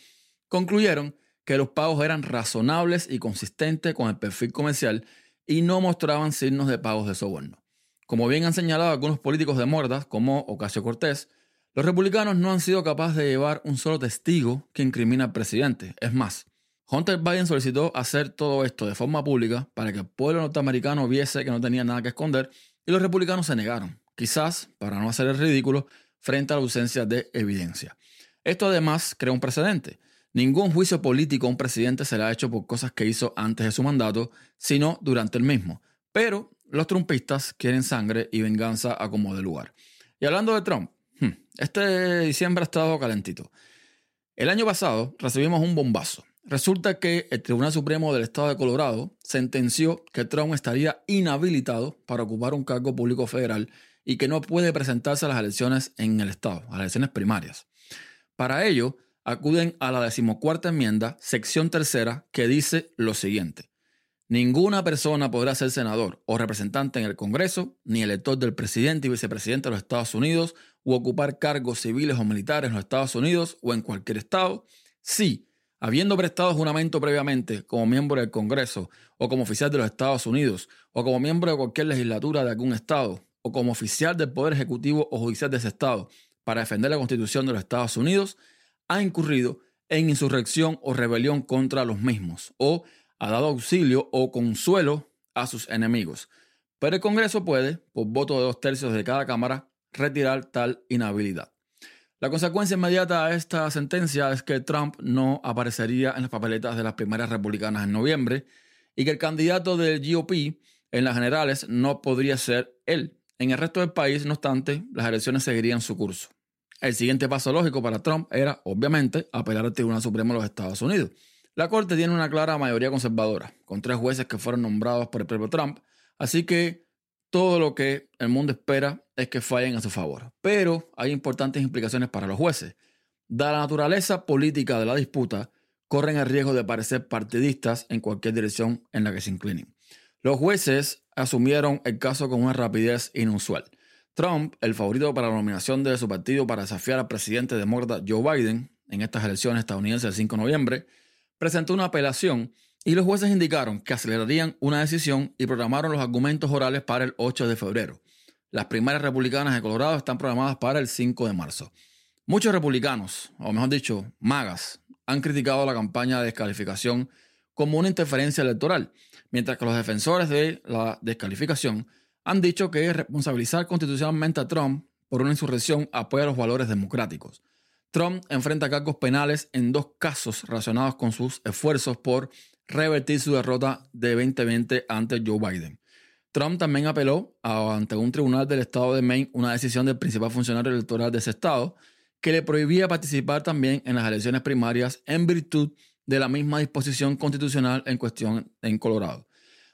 concluyeron que los pagos eran razonables y consistentes con el perfil comercial y no mostraban signos de pagos de soborno. Como bien han señalado algunos políticos demócratas, como Ocasio Cortés, los republicanos no han sido capaces de llevar un solo testigo que incrimina al presidente. Es más, Hunter Biden solicitó hacer todo esto de forma pública para que el pueblo norteamericano viese que no tenía nada que esconder y los republicanos se negaron, quizás para no hacer el ridículo frente a la ausencia de evidencia. Esto además crea un precedente. Ningún juicio político a un presidente se le ha hecho por cosas que hizo antes de su mandato, sino durante el mismo. Pero los trumpistas quieren sangre y venganza a como de lugar. Y hablando de Trump, hmm, este diciembre ha estado calentito. El año pasado recibimos un bombazo. Resulta que el Tribunal Supremo del Estado de Colorado sentenció que Trump estaría inhabilitado para ocupar un cargo público federal y que no puede presentarse a las elecciones en el Estado, a las elecciones primarias. Para ello, acuden a la decimocuarta enmienda, sección tercera, que dice lo siguiente. Ninguna persona podrá ser senador o representante en el Congreso, ni elector del presidente y vicepresidente de los Estados Unidos, u ocupar cargos civiles o militares en los Estados Unidos o en cualquier estado, si habiendo prestado juramento previamente como miembro del Congreso o como oficial de los Estados Unidos o como miembro de cualquier legislatura de algún estado o como oficial del Poder Ejecutivo o judicial de ese estado para defender la Constitución de los Estados Unidos, ha incurrido en insurrección o rebelión contra los mismos o ha dado auxilio o consuelo a sus enemigos. Pero el Congreso puede, por voto de dos tercios de cada Cámara, retirar tal inhabilidad. La consecuencia inmediata a esta sentencia es que Trump no aparecería en las papeletas de las primarias republicanas en noviembre y que el candidato del GOP en las generales no podría ser él. En el resto del país, no obstante, las elecciones seguirían su curso. El siguiente paso lógico para Trump era, obviamente, apelar al Tribunal Supremo de los Estados Unidos. La Corte tiene una clara mayoría conservadora, con tres jueces que fueron nombrados por el propio Trump, así que todo lo que el mundo espera es que fallen a su favor. Pero hay importantes implicaciones para los jueces. Dada la naturaleza política de la disputa, corren el riesgo de parecer partidistas en cualquier dirección en la que se inclinen. Los jueces asumieron el caso con una rapidez inusual. Trump, el favorito para la nominación de su partido para desafiar al presidente demócrata Joe Biden en estas elecciones estadounidenses del 5 de noviembre, presentó una apelación y los jueces indicaron que acelerarían una decisión y programaron los argumentos orales para el 8 de febrero. Las primarias republicanas de Colorado están programadas para el 5 de marzo. Muchos republicanos, o mejor dicho, magas, han criticado la campaña de descalificación como una interferencia electoral, mientras que los defensores de la descalificación han dicho que responsabilizar constitucionalmente a Trump por una insurrección apoya los valores democráticos. Trump enfrenta cargos penales en dos casos relacionados con sus esfuerzos por revertir su derrota de 2020 ante Joe Biden. Trump también apeló ante un tribunal del estado de Maine una decisión del principal funcionario electoral de ese estado que le prohibía participar también en las elecciones primarias en virtud de la misma disposición constitucional en cuestión en Colorado.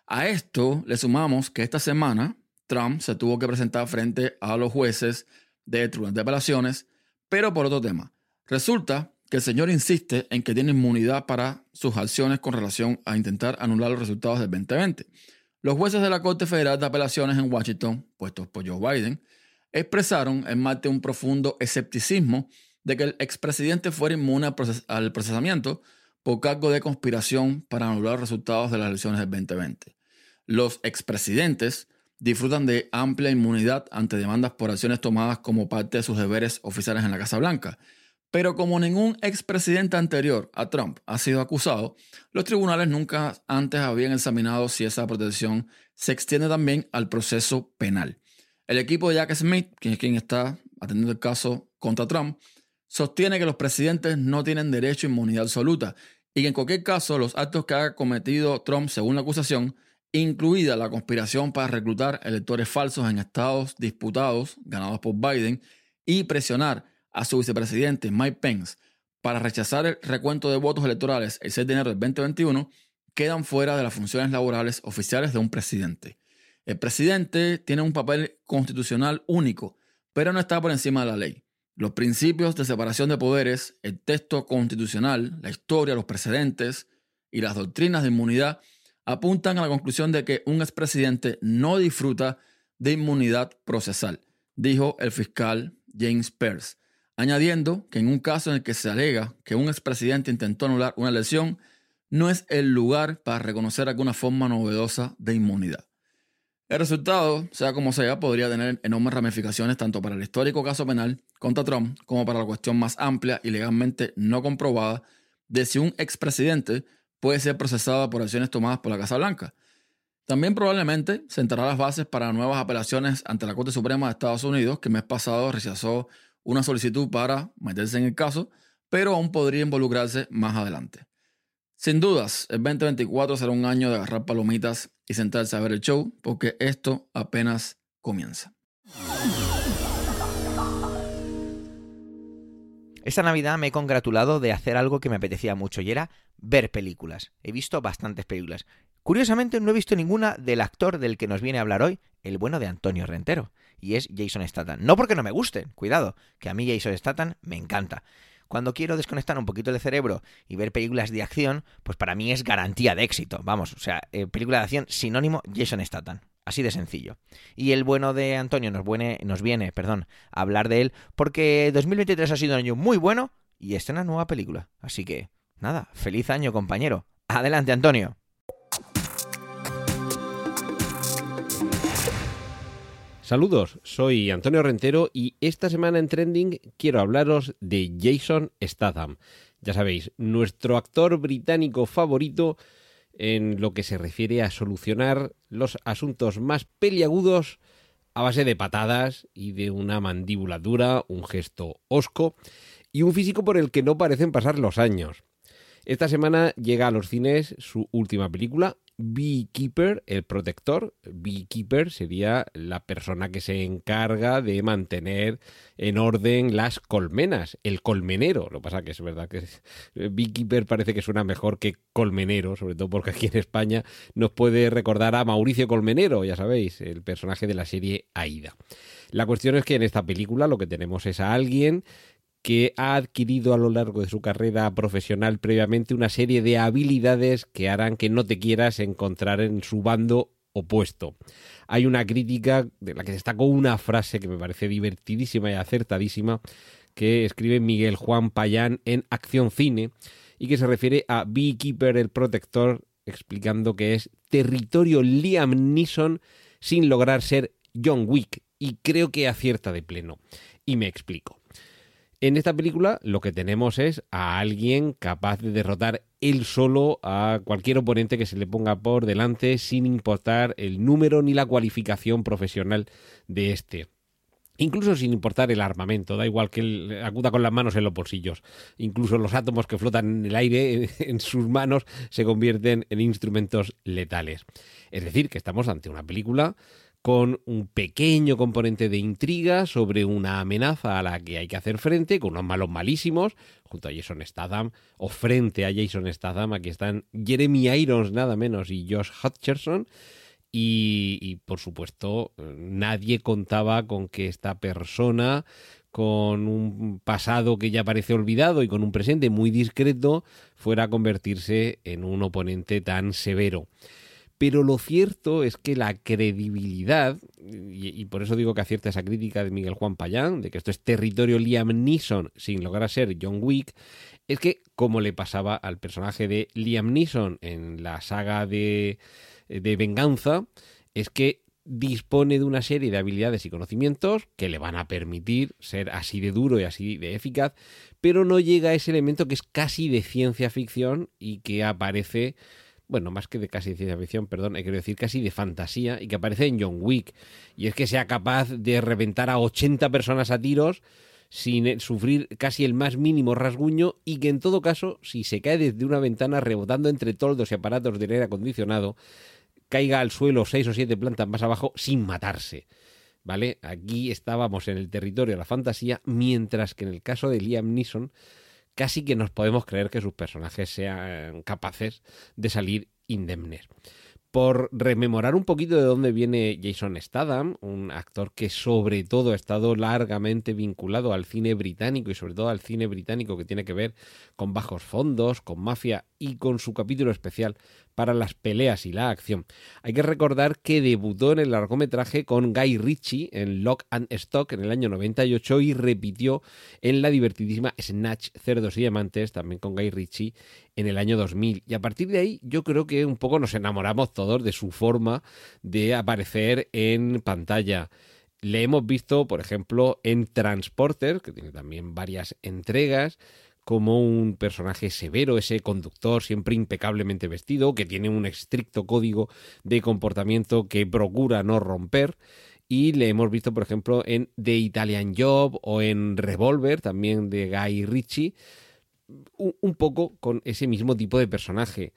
A esto le sumamos que esta semana Trump se tuvo que presentar frente a los jueces de tribunal de apelaciones, pero por otro tema. Resulta que el señor insiste en que tiene inmunidad para sus acciones con relación a intentar anular los resultados del 2020. Los jueces de la Corte Federal de Apelaciones en Washington, puestos por Joe Biden, expresaron en martes un profundo escepticismo de que el expresidente fuera inmune al procesamiento por cargo de conspiración para anular los resultados de las elecciones del 2020. Los expresidentes disfrutan de amplia inmunidad ante demandas por acciones tomadas como parte de sus deberes oficiales en la Casa Blanca, pero como ningún expresidente anterior a Trump ha sido acusado, los tribunales nunca antes habían examinado si esa protección se extiende también al proceso penal. El equipo de Jack Smith, quien es quien está atendiendo el caso contra Trump, sostiene que los presidentes no tienen derecho a inmunidad absoluta y que en cualquier caso los actos que haya cometido Trump según la acusación, incluida la conspiración para reclutar electores falsos en estados disputados ganados por Biden y presionar a su vicepresidente Mike Pence para rechazar el recuento de votos electorales el 6 de enero del 2021 quedan fuera de las funciones laborales oficiales de un presidente. El presidente tiene un papel constitucional único, pero no está por encima de la ley. Los principios de separación de poderes, el texto constitucional, la historia, los precedentes y las doctrinas de inmunidad apuntan a la conclusión de que un expresidente no disfruta de inmunidad procesal, dijo el fiscal James Pearce, añadiendo que en un caso en el que se alega que un expresidente intentó anular una elección, no es el lugar para reconocer alguna forma novedosa de inmunidad. El resultado, sea como sea, podría tener enormes ramificaciones tanto para el histórico caso penal contra Trump como para la cuestión más amplia y legalmente no comprobada de si un expresidente puede ser procesado por acciones tomadas por la Casa Blanca. También probablemente sentará las bases para nuevas apelaciones ante la Corte Suprema de Estados Unidos, que el mes pasado rechazó una solicitud para meterse en el caso, pero aún podría involucrarse más adelante. Sin dudas, el 2024 será un año de agarrar palomitas y sentarse a ver el show, porque esto apenas comienza. Esta Navidad me he congratulado de hacer algo que me apetecía mucho y era ver películas. He visto bastantes películas. Curiosamente no he visto ninguna del actor del que nos viene a hablar hoy, el bueno de Antonio Rentero, y es Jason Statham. No porque no me gusten, cuidado, que a mí Jason Statham me encanta. Cuando quiero desconectar un poquito el cerebro y ver películas de acción, pues para mí es garantía de éxito. Vamos, o sea, eh, película de acción sinónimo Jason Statham. Así de sencillo. Y el bueno de Antonio nos, viene, nos viene perdón, a hablar de él porque 2023 ha sido un año muy bueno y está una nueva película. Así que, nada, feliz año compañero. Adelante Antonio. Saludos, soy Antonio Rentero y esta semana en Trending quiero hablaros de Jason Statham. Ya sabéis, nuestro actor británico favorito en lo que se refiere a solucionar los asuntos más peliagudos a base de patadas y de una mandíbula dura, un gesto osco y un físico por el que no parecen pasar los años. Esta semana llega a los cines su última película, Beekeeper, el protector. Beekeeper sería la persona que se encarga de mantener en orden las colmenas, el colmenero. Lo que pasa que es verdad que Beekeeper parece que suena mejor que colmenero, sobre todo porque aquí en España nos puede recordar a Mauricio Colmenero, ya sabéis, el personaje de la serie Aida. La cuestión es que en esta película lo que tenemos es a alguien que ha adquirido a lo largo de su carrera profesional previamente una serie de habilidades que harán que no te quieras encontrar en su bando opuesto. Hay una crítica de la que destaco una frase que me parece divertidísima y acertadísima que escribe Miguel Juan Payán en Acción Cine y que se refiere a Beekeeper el protector explicando que es territorio Liam Neeson sin lograr ser John Wick y creo que acierta de pleno. Y me explico. En esta película lo que tenemos es a alguien capaz de derrotar él solo a cualquier oponente que se le ponga por delante sin importar el número ni la cualificación profesional de este. Incluso sin importar el armamento, da igual que él acuda con las manos en los bolsillos. Incluso los átomos que flotan en el aire en sus manos se convierten en instrumentos letales. Es decir, que estamos ante una película con un pequeño componente de intriga sobre una amenaza a la que hay que hacer frente, con unos malos malísimos, junto a Jason Statham, o frente a Jason Statham, aquí están Jeremy Irons nada menos y Josh Hutcherson, y, y por supuesto nadie contaba con que esta persona con un pasado que ya parece olvidado y con un presente muy discreto, fuera a convertirse en un oponente tan severo. Pero lo cierto es que la credibilidad, y, por eso digo que acierta esa crítica de Miguel Juan Payán, de que esto es territorio Liam Neeson sin lograr ser John Wick, es que, como le pasaba al personaje de Liam Neeson en la saga de, de Venganza, es que dispone de una serie de habilidades y conocimientos que le van a permitir ser así de duro y así de eficaz, pero no llega a ese elemento que es casi de ciencia ficción y que aparece bueno, más que de casi ciencia ficción, perdón, quiero decir casi de fantasía y que aparece en John Wick. Y es que sea capaz de reventar a 80 personas a tiros sin sufrir casi el más mínimo rasguño y que en todo caso, si se cae desde una ventana rebotando entre toldos y aparatos de aire acondicionado, caiga al suelo seis o siete plantas más abajo sin matarse. ¿Vale? Aquí estábamos en el territorio de la fantasía, mientras que en el caso de Liam Neeson casi que nos podemos creer que sus personajes sean capaces de salir indemnes. por rememorar un poquito de dónde viene Jason Statham, un actor que sobre todo ha estado largamente vinculado al cine británico y sobre todo al cine británico que tiene que ver con bajos fondos, con mafia y con su capítulo especial para las peleas y la acción. Hay que recordar que debutó en el largometraje con Guy Ritchie en Lock and Stock en el año 98 y repitió en la divertidísima Snatch Cerdos y Diamantes también con Guy Ritchie en el año 2000. Y a partir de ahí yo creo que un poco nos enamoramos todos de su forma de aparecer en pantalla. Le hemos visto, por ejemplo, en Transporter, que tiene también varias entregas, como un personaje severo, ese conductor siempre impecablemente vestido, que tiene un estricto código de comportamiento que procura no romper. Y le hemos visto, por ejemplo, en The Italian Job o en Revolver, también de Guy Ritchie, un, poco con ese mismo tipo de personaje.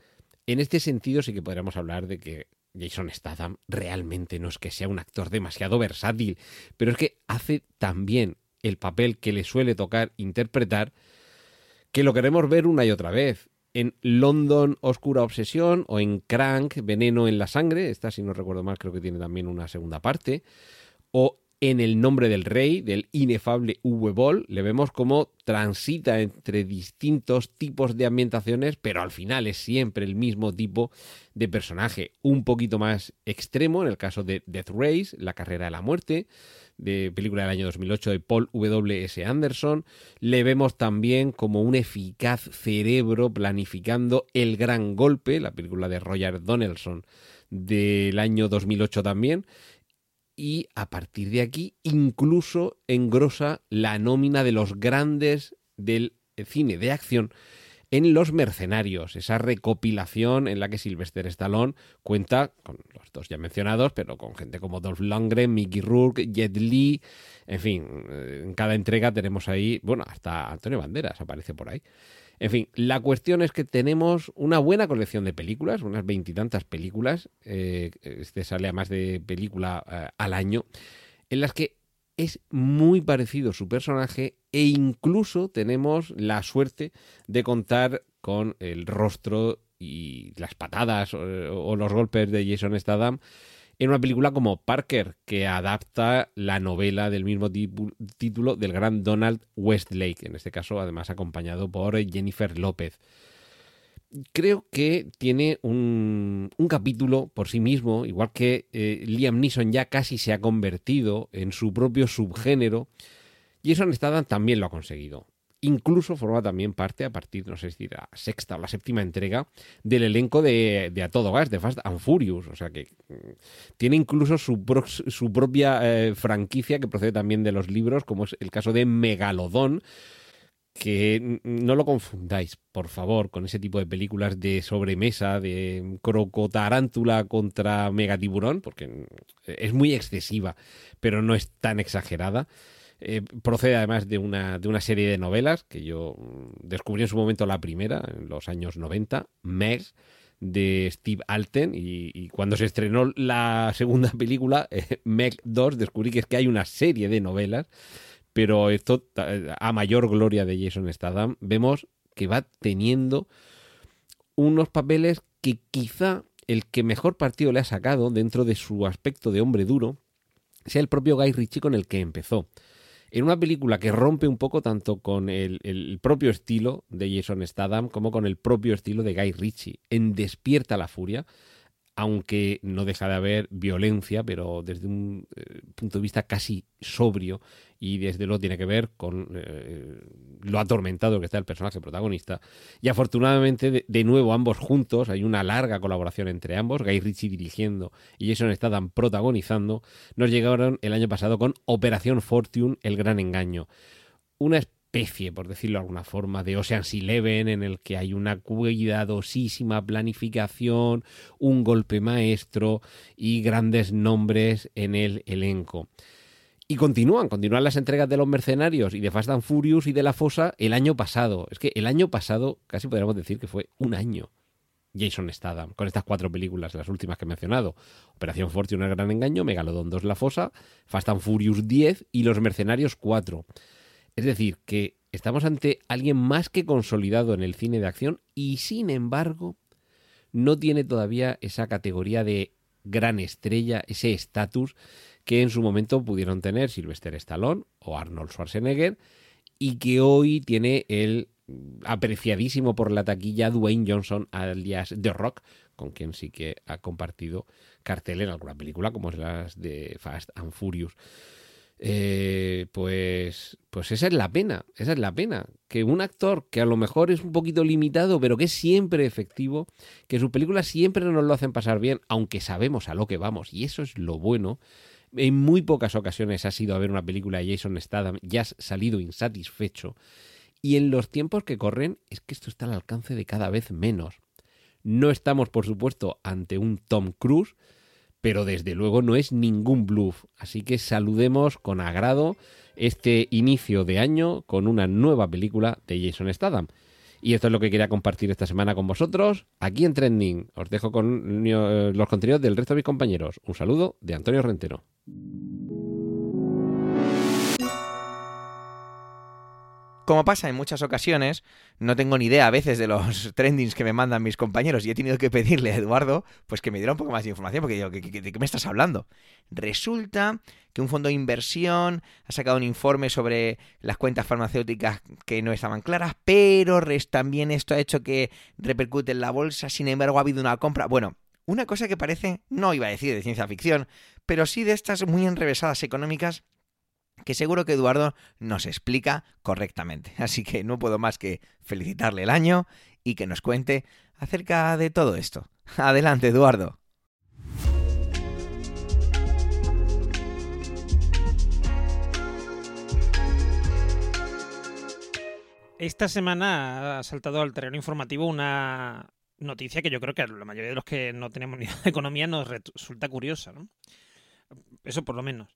En este sentido sí que podríamos hablar de que Jason Statham realmente no es que sea un actor demasiado versátil, pero es que hace también el papel que le suele tocar interpretar que lo queremos ver una y otra vez. En London, Oscura Obsesión, o en Crank, Veneno en la Sangre, esta si no recuerdo mal creo que tiene también una segunda parte, o en El Nombre del Rey, del inefable Uwe Boll, le vemos cómo transita entre distintos tipos de ambientaciones, pero al final es siempre el mismo tipo de personaje, un poquito más extremo, en el caso de Death Race, La Carrera de la Muerte, de película del año 2008 de Paul W. S. Anderson. Le vemos también como un eficaz cerebro planificando El Gran Golpe, la película de Roger Donaldson del año 2008 también. Y a partir de aquí incluso engrosa la nómina de los grandes del cine de acción en Los Mercenarios, esa recopilación en la que Sylvester Stallone cuenta con ya mencionados, pero con gente como Dolph Lundgren, Mickey Rourke, Jet Li, en fin, en cada entrega tenemos ahí, bueno, hasta Antonio Banderas aparece por ahí. En fin, la cuestión es que tenemos una buena colección de películas, unas veintitantas películas, eh, este sale a más de película eh, al año, en las que es muy parecido su personaje e incluso tenemos la suerte de contar con el rostro las patadas o, los golpes de Jason Statham en una película como Parker, que adapta la novela del mismo título del gran Donald Westlake, en este caso además acompañado por Jennifer López creo que tiene un, capítulo por sí mismo, igual que eh, Liam Neeson ya casi se ha convertido en su propio subgénero. Jason Statham también lo ha conseguido. Incluso forma también parte, a partir, no sé si la sexta o la séptima entrega, del elenco de, A Todo Gas, de Fast and Furious. O sea que mm, tiene incluso su, propia eh, franquicia que procede también de los libros, como es el caso de Megalodón, que no lo confundáis, por favor, con ese tipo de películas de sobremesa, de crocotarántula contra megatiburón, porque es muy excesiva, pero no es tan exagerada. Eh, procede además de una, de una serie de novelas que yo descubrí en su momento la primera, en los años 90, Meg, de Steve Alten, y, cuando se estrenó la segunda película, eh, Meg 2, descubrí que es que hay una serie de novelas pero esto, a mayor gloria de Jason Statham, vemos que va teniendo unos papeles que quizá el que mejor partido le ha sacado dentro de su aspecto de hombre duro sea el propio Guy Ritchie con el que empezó. En una película que rompe un poco tanto con el, el, propio estilo de Jason Statham como con el propio estilo de Guy Ritchie. En Despierta la Furia, aunque no deja de haber violencia, pero desde un eh, punto de vista casi sobrio y desde luego tiene que ver con eh, lo atormentado que está el personaje protagonista. Y afortunadamente, de, nuevo, ambos juntos, hay una larga colaboración entre ambos, Guy Ritchie dirigiendo y Jason Statham protagonizando, nos llegaron el año pasado con Operación Fortune, El Gran Engaño. Una especie, por decirlo de alguna forma, de Ocean's Eleven, en el que hay una cuidadosísima planificación, un golpe maestro y grandes nombres en el elenco. Y continúan, continúan las entregas de los mercenarios y de Fast and Furious y de La Fosa el año pasado. Es que el año pasado casi podríamos decir que fue un año. Jason Statham, con estas cuatro películas, las últimas que he mencionado. Operación Fortune, el gran engaño, Megalodon 2, La Fosa, Fast and Furious 10 y Los Mercenarios 4. Es decir, que estamos ante alguien más que consolidado en el cine de acción y sin embargo no tiene todavía esa categoría de gran estrella, ese estatus que en su momento pudieron tener Sylvester Stallone o Arnold Schwarzenegger y que hoy tiene el apreciadísimo por la taquilla Dwayne Johnson alias The Rock, con quien sí que ha compartido cartel en alguna película como es las de Fast and Furious. Eh, pues, pues esa es la pena, esa es la pena. Que un actor que a lo mejor es un poquito limitado, pero que es siempre efectivo, que sus películas siempre nos lo hacen pasar bien, aunque sabemos a lo que vamos, y eso es lo bueno. En muy pocas ocasiones has ido a ver una película de Jason Statham y has salido insatisfecho. Y en los tiempos que corren es que esto está al alcance de cada vez menos. No estamos, por supuesto, ante un Tom Cruise, pero desde luego no es ningún bluff. Así que saludemos con agrado este inicio de año con una nueva película de Jason Statham. Y esto es lo que quería compartir esta semana con vosotros, aquí en Trending. Os dejo con eh, los contenidos del resto de mis compañeros. Un saludo de Antonio Rentero. Como pasa en muchas ocasiones, no tengo ni idea a veces de los trendings que me mandan mis compañeros y he tenido que pedirle a Eduardo pues que me diera un poco más de información porque digo, ¿de qué me estás hablando? Resulta que un fondo de inversión ha sacado un informe sobre las cuentas farmacéuticas que no estaban claras, pero también esto ha hecho que repercute en la bolsa, sin embargo ha habido una compra. Bueno, una cosa que parece, no iba a decir de ciencia ficción, pero sí de estas muy enrevesadas económicas que seguro que Eduardo nos explica correctamente. Así que no puedo más que felicitarle el año y que nos cuente acerca de todo esto. Adelante, Eduardo. Esta semana ha saltado al terreno informativo una noticia que yo creo que a la mayoría de los que no tenemos ni de economía nos resulta curiosa, ¿no? Eso por lo menos.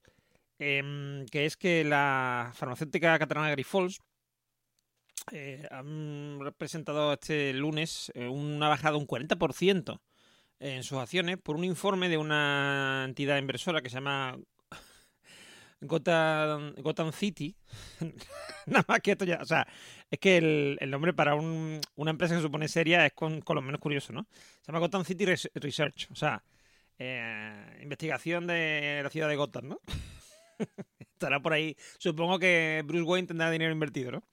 Em, que es que la farmacéutica catalana Grifols eh, han presentado este lunes eh, una bajada de un 40% en sus acciones por un informe de una entidad inversora que se llama Gotham, Gotham City. Nada más que esto ya. O sea, es que el, nombre para una empresa que se supone seria es con, con, lo menos curioso, ¿no? Se llama Gotham City Research. O sea, eh, investigación de la ciudad de Gotham, ¿no? Estará por ahí. Supongo que Bruce Wayne tendrá dinero invertido, ¿no?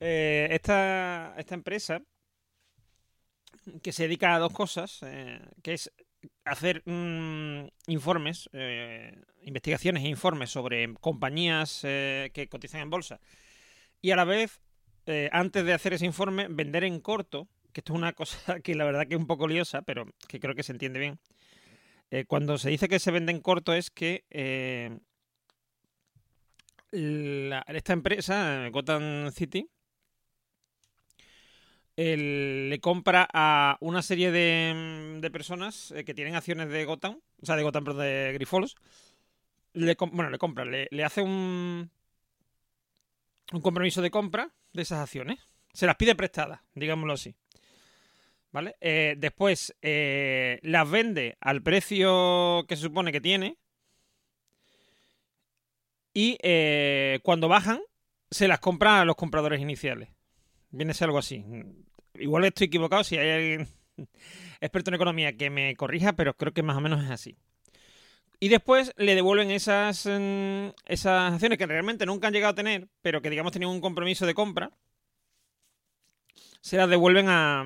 Eh, esta, esta empresa que se dedica a dos cosas, eh, que es hacer mm, informes, eh, investigaciones e informes sobre compañías que cotizan en bolsa y a la vez, antes de hacer ese informe, vender en corto, que esto es una cosa que la verdad que es un poco liosa, pero que creo que se entiende bien. cuando se dice que se vende en corto es que esta empresa, Gotham City, le compra a una serie de, de personas eh, que tienen acciones de Gotham, o sea, de Gotham, pero de Grifols. Le, bueno, le compra, le, hace un, un compromiso de compra de esas acciones. Se las pide prestadas, digámoslo así. ¿Vale? Eh, después eh, las vende al precio que se supone que tiene y eh, cuando bajan, se las compran a los compradores iniciales. Viene a ser algo así. Igual estoy equivocado si hay alguien experto en economía que me corrija, pero creo que más o menos es así. Y después le devuelven esas, mm, esas acciones que realmente nunca han llegado a tener, pero que digamos tenían un compromiso de compra. Se las devuelven a,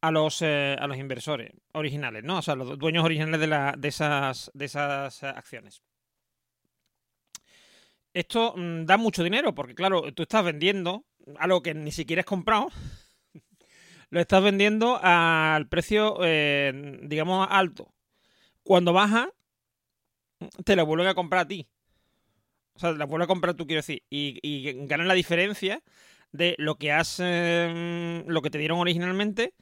a los, eh, a los inversores originales, ¿no? O sea, los dueños originales de, la, de, esas, de esas acciones. Esto mm, da mucho dinero porque, claro, tú estás vendiendo algo que ni siquiera has comprado. lo estás vendiendo al precio, eh, digamos, alto. Cuando baja, te lo vuelven a comprar a ti. O sea, te la vuelven a comprar tú, quiero decir. Y, y ganan la diferencia de lo que has. Em, lo que te dieron originalmente.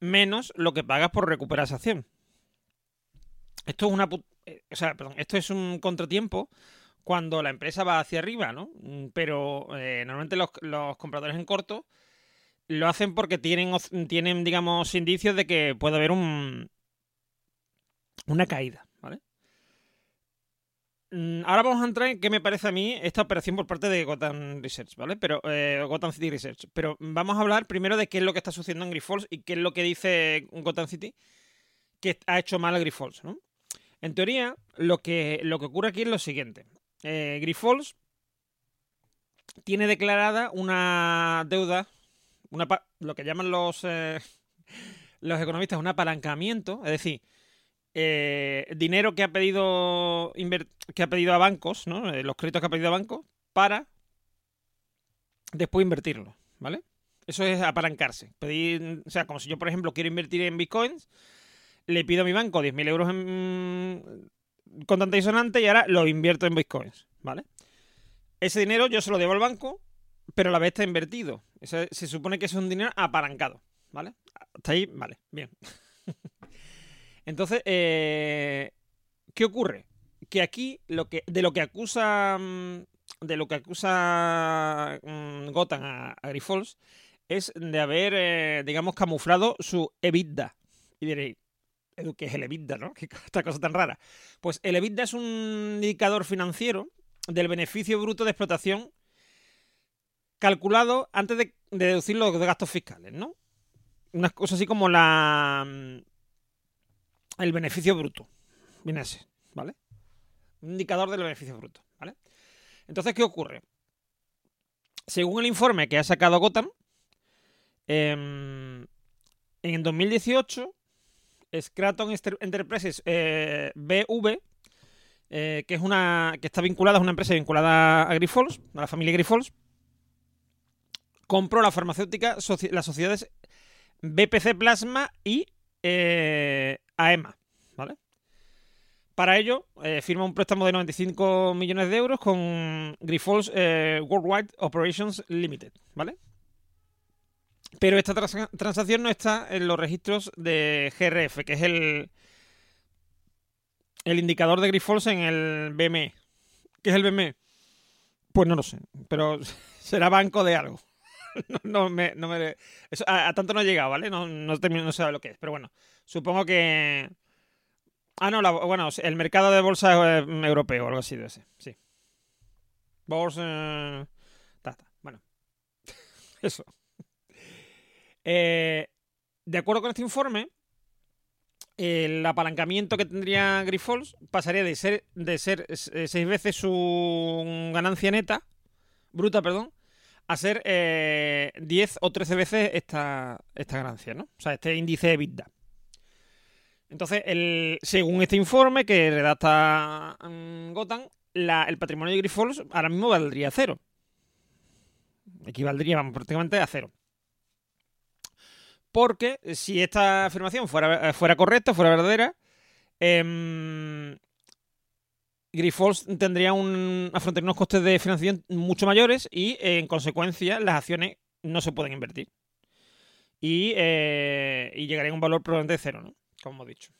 Menos lo que pagas por recuperar esa acción. Esto es una. Eh, o sea, perdón, esto es un contratiempo cuando la empresa va hacia arriba, ¿no? Mm, pero eh, normalmente los, compradores en corto lo hacen porque tienen, tienen, digamos, indicios de que puede haber un, una caída, ¿vale? mm, ahora vamos a entrar en qué me parece a mí esta operación por parte de Gotham Research, ¿vale? Pero eh, Gotham City Research. Pero vamos a hablar primero de qué es lo que está sucediendo en Grifols y qué es lo que dice Gotham City que ha hecho mal Grifols, ¿no? En teoría, lo que, lo que ocurre aquí es lo siguiente. Eh, tiene declarada una deuda, una lo que llaman los, eh, los economistas un apalancamiento, es decir, eh, dinero que ha pedido que ha pedido a bancos. Eh, los créditos que ha pedido a bancos para después invertirlo, ¿vale? Eso es apalancarse. Pedir, o sea, como si yo, por ejemplo, quiero invertir en bitcoins, le pido a mi banco 10.000 euros en, contante y sonante y ahora lo invierto en bitcoins, ¿vale? Ese dinero yo se lo debo al banco, pero a la vez está invertido. Ese- se supone que es un dinero apalancado, ¿vale? Hasta ahí, vale, bien. Entonces, eh, ¿qué ocurre? Que aquí lo que, de lo que acusa mm, de lo que acusa mm, Gotham a, a Grifols es de haber, eh, digamos, camuflado su EBITDA. Y diréis, ¿qué es el EBITDA, no? ¿Qué esta cosa tan rara? Pues el EBITDA es un indicador financiero del beneficio bruto de explotación calculado antes de, de deducir los gastos fiscales, ¿no? Unas cosas así como la mm, el beneficio bruto. Viene así, ¿vale? Un indicador del beneficio bruto, ¿vale? Entonces, ¿qué ocurre? Según el informe que ha sacado Gotham, em, en 2018, Scraton Enterprises eh, BV, eh, que es una que está vinculada, es una empresa vinculada a Grifols, a la familia Grifols, compró la farmacéutica, las sociedades BPC Plasma y eh, AEMA, ¿vale? Para ello, firma un préstamo de 95 millones de euros con Grifols Worldwide Operations Limited, ¿vale? Pero esta trans- transacción no está en los registros de GRF, que es el, el indicador de Grifols en el BME. ¿Qué es el BME? Pues no lo sé, pero será banco de algo. No, me, no me- a, tanto no he llegado, ¿vale? No, no, sé lo que es, pero bueno, supongo que... Ah, no, la- bueno, el mercado de bolsa eh, europeo algo así de ese, sí. Bolsa... eh, ta, Bueno, eso. Eh, de acuerdo con este informe, el apalancamiento que tendría Grifols pasaría de ser, de ser eh, seis veces su ganancia neta, bruta, perdón, a ser eh, 10 o 13 veces esta, esta ganancia, ¿no? O sea, este índice de EBITDA. Entonces, según este informe que redacta mm, Gotham, el patrimonio de Grifols ahora mismo valdría cero. Equivaldría prácticamente a cero. Porque si esta afirmación fuera, eh, fuera correcta, fuera verdadera, em, Grifols tendría un, afrontaría unos costes de financiación mucho mayores y, eh, en consecuencia, las acciones no se pueden invertir. Y, eh, y llegaría a un valor probablemente de cero, ¿no? Como hemos dicho.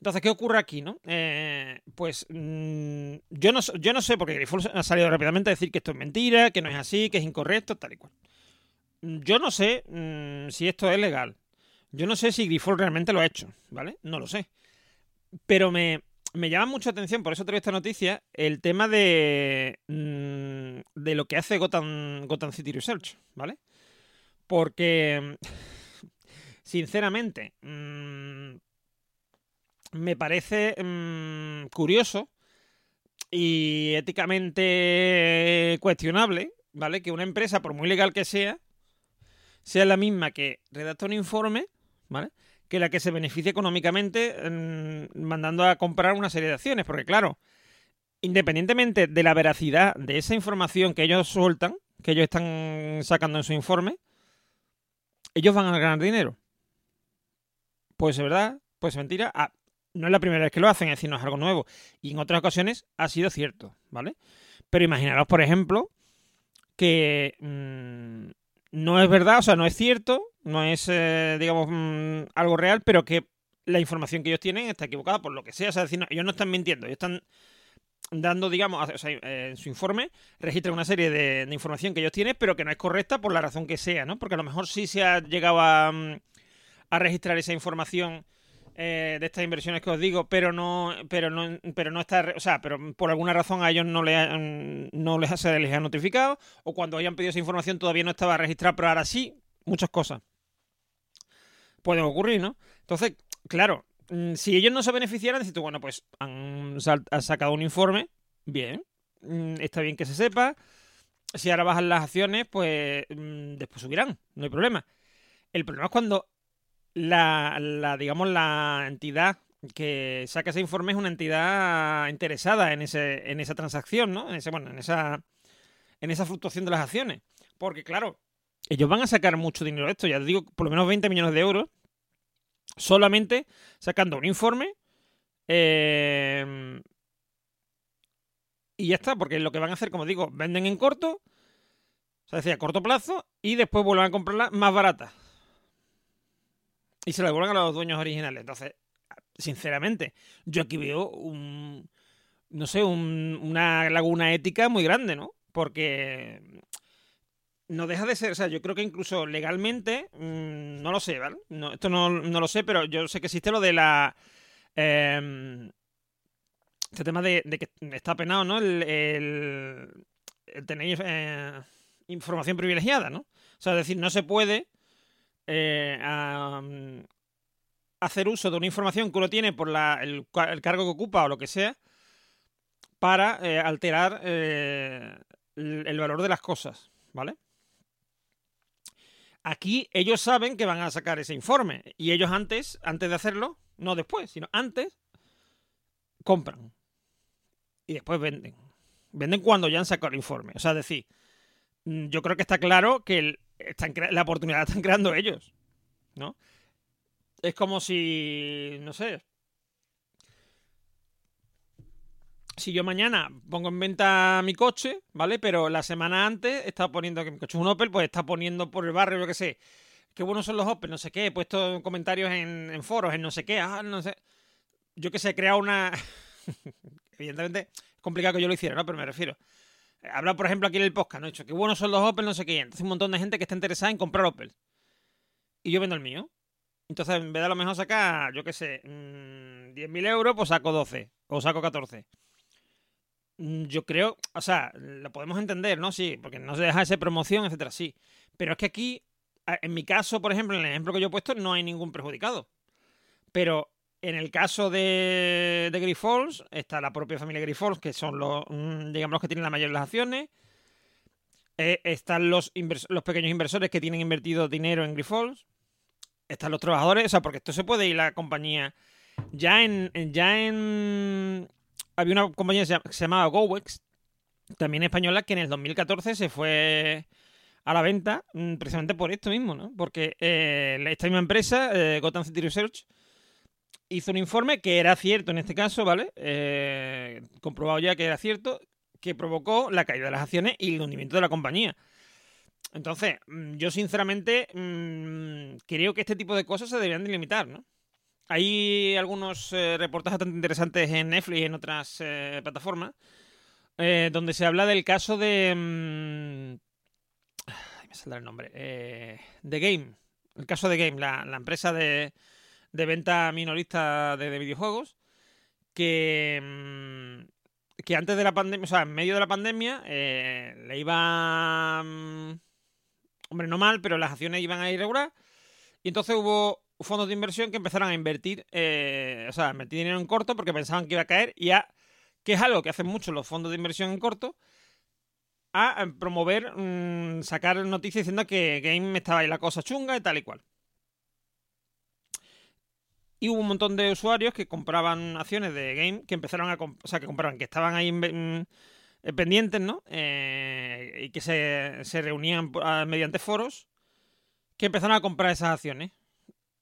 Entonces, ¿qué ocurre aquí, no? Eh, pues mm, yo, no, yo no sé, porque Grifols ha salido rápidamente a decir que esto es mentira, que no es así, que es incorrecto, tal y cual. Mm, Yo no sé mm, si esto es legal. Yo no sé si Grifols realmente lo ha hecho, ¿vale? No lo sé. Pero me, me llama mucho atención, por eso traigo esta noticia, el tema de, mm, de lo que hace Gotham, City Research, ¿vale? Porque, sinceramente, mm, me parece curioso y éticamente cuestionable, ¿vale? Que una empresa, por muy legal que sea, sea la misma que redacta un informe, ¿vale? Que la que se beneficia económicamente mandando a comprar una serie de acciones. Porque, claro, independientemente de la veracidad de esa información que ellos sueltan, que ellos están sacando en su informe, ellos van a ganar dinero. Pues es verdad, pues es mentira. Ah, no es la primera vez que lo hacen, es decir, no es algo nuevo. Y en otras ocasiones ha sido cierto, ¿vale? Pero imaginaros, por ejemplo, que mm, no es verdad, o sea, no es cierto, no es, eh, digamos, mm, algo real, pero que la información que ellos tienen está equivocada por lo que sea. O sea, no, ellos no están mintiendo, ellos están dando, digamos, o sea, en su informe registran una serie de, de información que ellos tienen, pero que no es correcta por la razón que sea, ¿no? Porque a lo mejor sí se ha llegado a, mm, a registrar esa información eh, de estas inversiones que os digo, pero no, pero no, pero no está, o sea, pero por alguna razón a ellos no, le, han- no les, se les ha notificado, o cuando hayan pedido esa información todavía no estaba registrada, pero ahora sí, muchas cosas pueden ocurrir, ¿no? Entonces, claro, mm, si ellos no se beneficiaran, dices tú, bueno, pues han, han sacado un informe, bien, mm, está bien que se sepa. Si ahora bajan las acciones, pues mm, después subirán, no hay problema. El problema es cuando la, la, digamos, la entidad que saca ese informe es una entidad interesada en ese, en esa transacción, ¿no? En ese, bueno, en esa, en esa fluctuación de las acciones. Porque, claro, ellos van a sacar mucho dinero de esto, ya te digo, por lo menos 20 millones de euros, solamente sacando un informe. eh, y ya está, porque lo que van a hacer, como digo, venden en corto, o sea, decía, a corto plazo, y después vuelven a comprarla más barata. Y se la devuelven a los dueños originales. Entonces, sinceramente, yo aquí veo un, no sé, un- una laguna ética muy grande, ¿no? Porque no deja de ser, o sea, yo creo que incluso legalmente, mm, no lo sé, ¿vale? No, esto no, no lo sé, pero yo sé que existe lo de la... em, este tema de, de que está penado, ¿no? El, el- el tener eh, información privilegiada, ¿no? O sea, es decir, no se puede eh, hacer uso de una información que uno tiene por el, ca- el cargo que ocupa o lo que sea para eh, alterar eh, el, el valor de las cosas, ¿vale? Aquí ellos saben que van a sacar ese informe y ellos antes, antes de hacerlo, no después, sino antes, compran y después venden. Venden cuando ya han sacado el informe. O sea, es decir, mm, yo creo que está claro que el- están crea- la oportunidad la están creando ellos, ¿no? Es como si, no sé, si yo mañana pongo en venta mi coche, ¿vale? Pero la semana antes estaba poniendo que mi coche es un Opel, pues está poniendo por el barrio, yo qué sé, qué buenos son los Opel, no sé qué, he puesto comentarios en, foros, en no sé qué, ah, no sé. Yo que sé, he creado una... Evidentemente es complicado que yo lo hiciera, ¿no? Pero me refiero. Habla, por ejemplo, aquí en el podcast, ¿no? He dicho, qué buenos son los Opel, no sé qué. Entonces un montón de gente que está interesada en comprar Opel. Y yo vendo el mío. Entonces, en vez de a lo mejor sacar, yo qué sé, mm, 10.000 euros, pues saco 12 o saco 14. Mm, Yo creo, o sea, lo podemos entender, ¿no? Sí, porque no se deja de ser promoción, etcétera, sí. Pero es que aquí, en mi caso, por ejemplo, en el ejemplo que yo he puesto, no hay ningún perjudicado. Pero en el caso de, de está la propia familia Grifols, que son los, mm, digamos, los que tienen la mayoría de las acciones. Eh, están los, pequeños inversores que tienen invertido dinero en Grifols. Están los trabajadores, o sea, porque esto se puede ir la compañía. Ya en. Ya en. Había una compañía que se llama- que se llamaba GoWex, también española, que en el 2014 se fue a la venta mm, precisamente por esto mismo, ¿no? Porque eh, esta misma empresa, eh, Gotham City Research, hizo un informe que era cierto en este caso, ¿vale? Eh, comprobado ya que era cierto, que provocó la caída de las acciones y el hundimiento de la compañía. Entonces, mm, yo sinceramente mm, creo que este tipo de cosas se deberían de limitar, ¿no? Hay algunos eh, reportajes bastante interesantes en Netflix y en otras eh, plataformas eh, donde se habla del caso de... mm, ay, me saldrá el nombre. Eh, The Game. El caso de Game, la empresa de, de venta minorista de, de videojuegos que, mm, que antes de la pandemia, o sea, en medio de la pandemia, eh, le iba... mm, hombre, no mal, pero las acciones iban a ir regular. Y entonces hubo fondos de inversión que empezaron a invertir, eh, o sea, a invertir dinero en corto porque pensaban que iba a caer y a, que es algo que hacen mucho los fondos de inversión en corto, a promover, mm, sacar noticias diciendo que Game estaba ahí la cosa chunga y tal y cual. Y hubo un montón de usuarios que compraban acciones de Game, que empezaron a... O sea, que compraban, que estaban ahí eh, pendientes, ¿no? Eh, y que se, se reunían mediante foros, que empezaron a comprar esas acciones.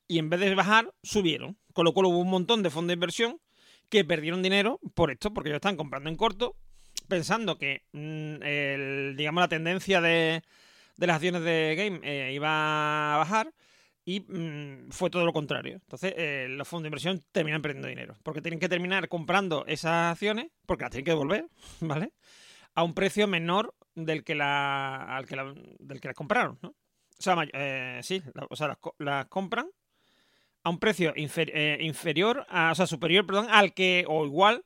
Y en vez de bajar, subieron. Con lo cual hubo un montón de fondos de inversión que perdieron dinero por esto, porque ellos están comprando en corto, pensando que, mm, el- digamos, la tendencia de, de las acciones de Game eh, iba a bajar y mm, fue todo lo contrario. Entonces, eh, los fondos de inversión terminan perdiendo dinero, porque tienen que terminar comprando esas acciones, porque las tienen que devolver, ¿vale? A un precio menor del que, la, al que del que las compraron, ¿no? O sea, eh, sí, o sea, las, co- las compran a un precio eh, inferior, o sea, superior, perdón, al que, o igual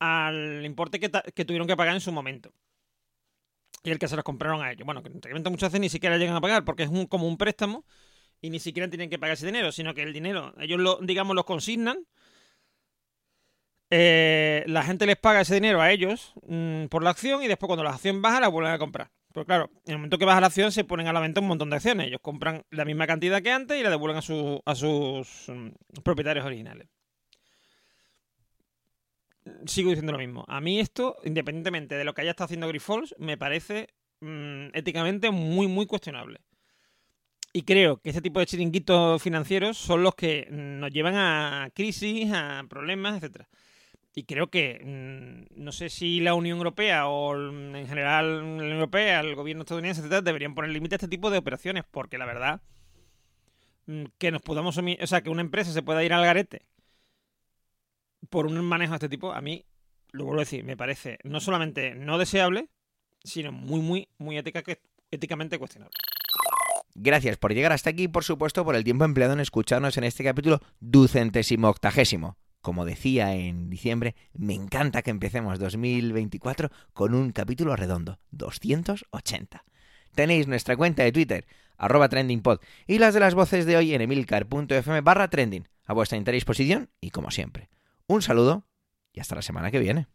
al importe que, que tuvieron que pagar en su momento. Y el que se los compraron a ellos. Bueno, que realmente muchas veces ni siquiera llegan a pagar porque es un, como un préstamo y ni siquiera tienen que pagar ese dinero, sino que el dinero, ellos lo, digamos, lo consignan. eh, la gente les paga ese dinero a ellos mm, por la acción y después cuando la acción baja la vuelven a comprar. Pero claro, en el momento que baja la acción se ponen a la venta un montón de acciones. Ellos compran la misma cantidad que antes y la devuelven a, su- a sus mm, propietarios originales. Sigo diciendo lo mismo. A mí esto, independientemente de lo que haya estado haciendo Grifols, me parece mm, éticamente muy, muy cuestionable. Y creo que este tipo de chiringuitos financieros son los que mm, nos llevan a crisis, a problemas, etcétera. Y creo que mm, no sé si la Unión Europea o mm, en general la Unión Europea, el gobierno estadounidense, etcétera, deberían poner límite a este tipo de operaciones, porque la verdad que nos podamos, o sea, que una empresa se pueda ir al garete por un manejo de este tipo, a mí, lo vuelvo a decir, me parece no solamente no deseable, sino muy, muy, muy ética éticamente cuestionable. Gracias por llegar hasta aquí y por supuesto por el tiempo empleado en escucharnos en este capítulo ducentésimo octagésimo. Como decía en diciembre, me encanta que empecemos 2024 con un capítulo redondo, 280. Tenéis nuestra cuenta de Twitter, arroba trendingpod, y las de las voces de hoy en emilcar.fm barra trending, a vuestra entera y como siempre. Un saludo y hasta la semana que viene.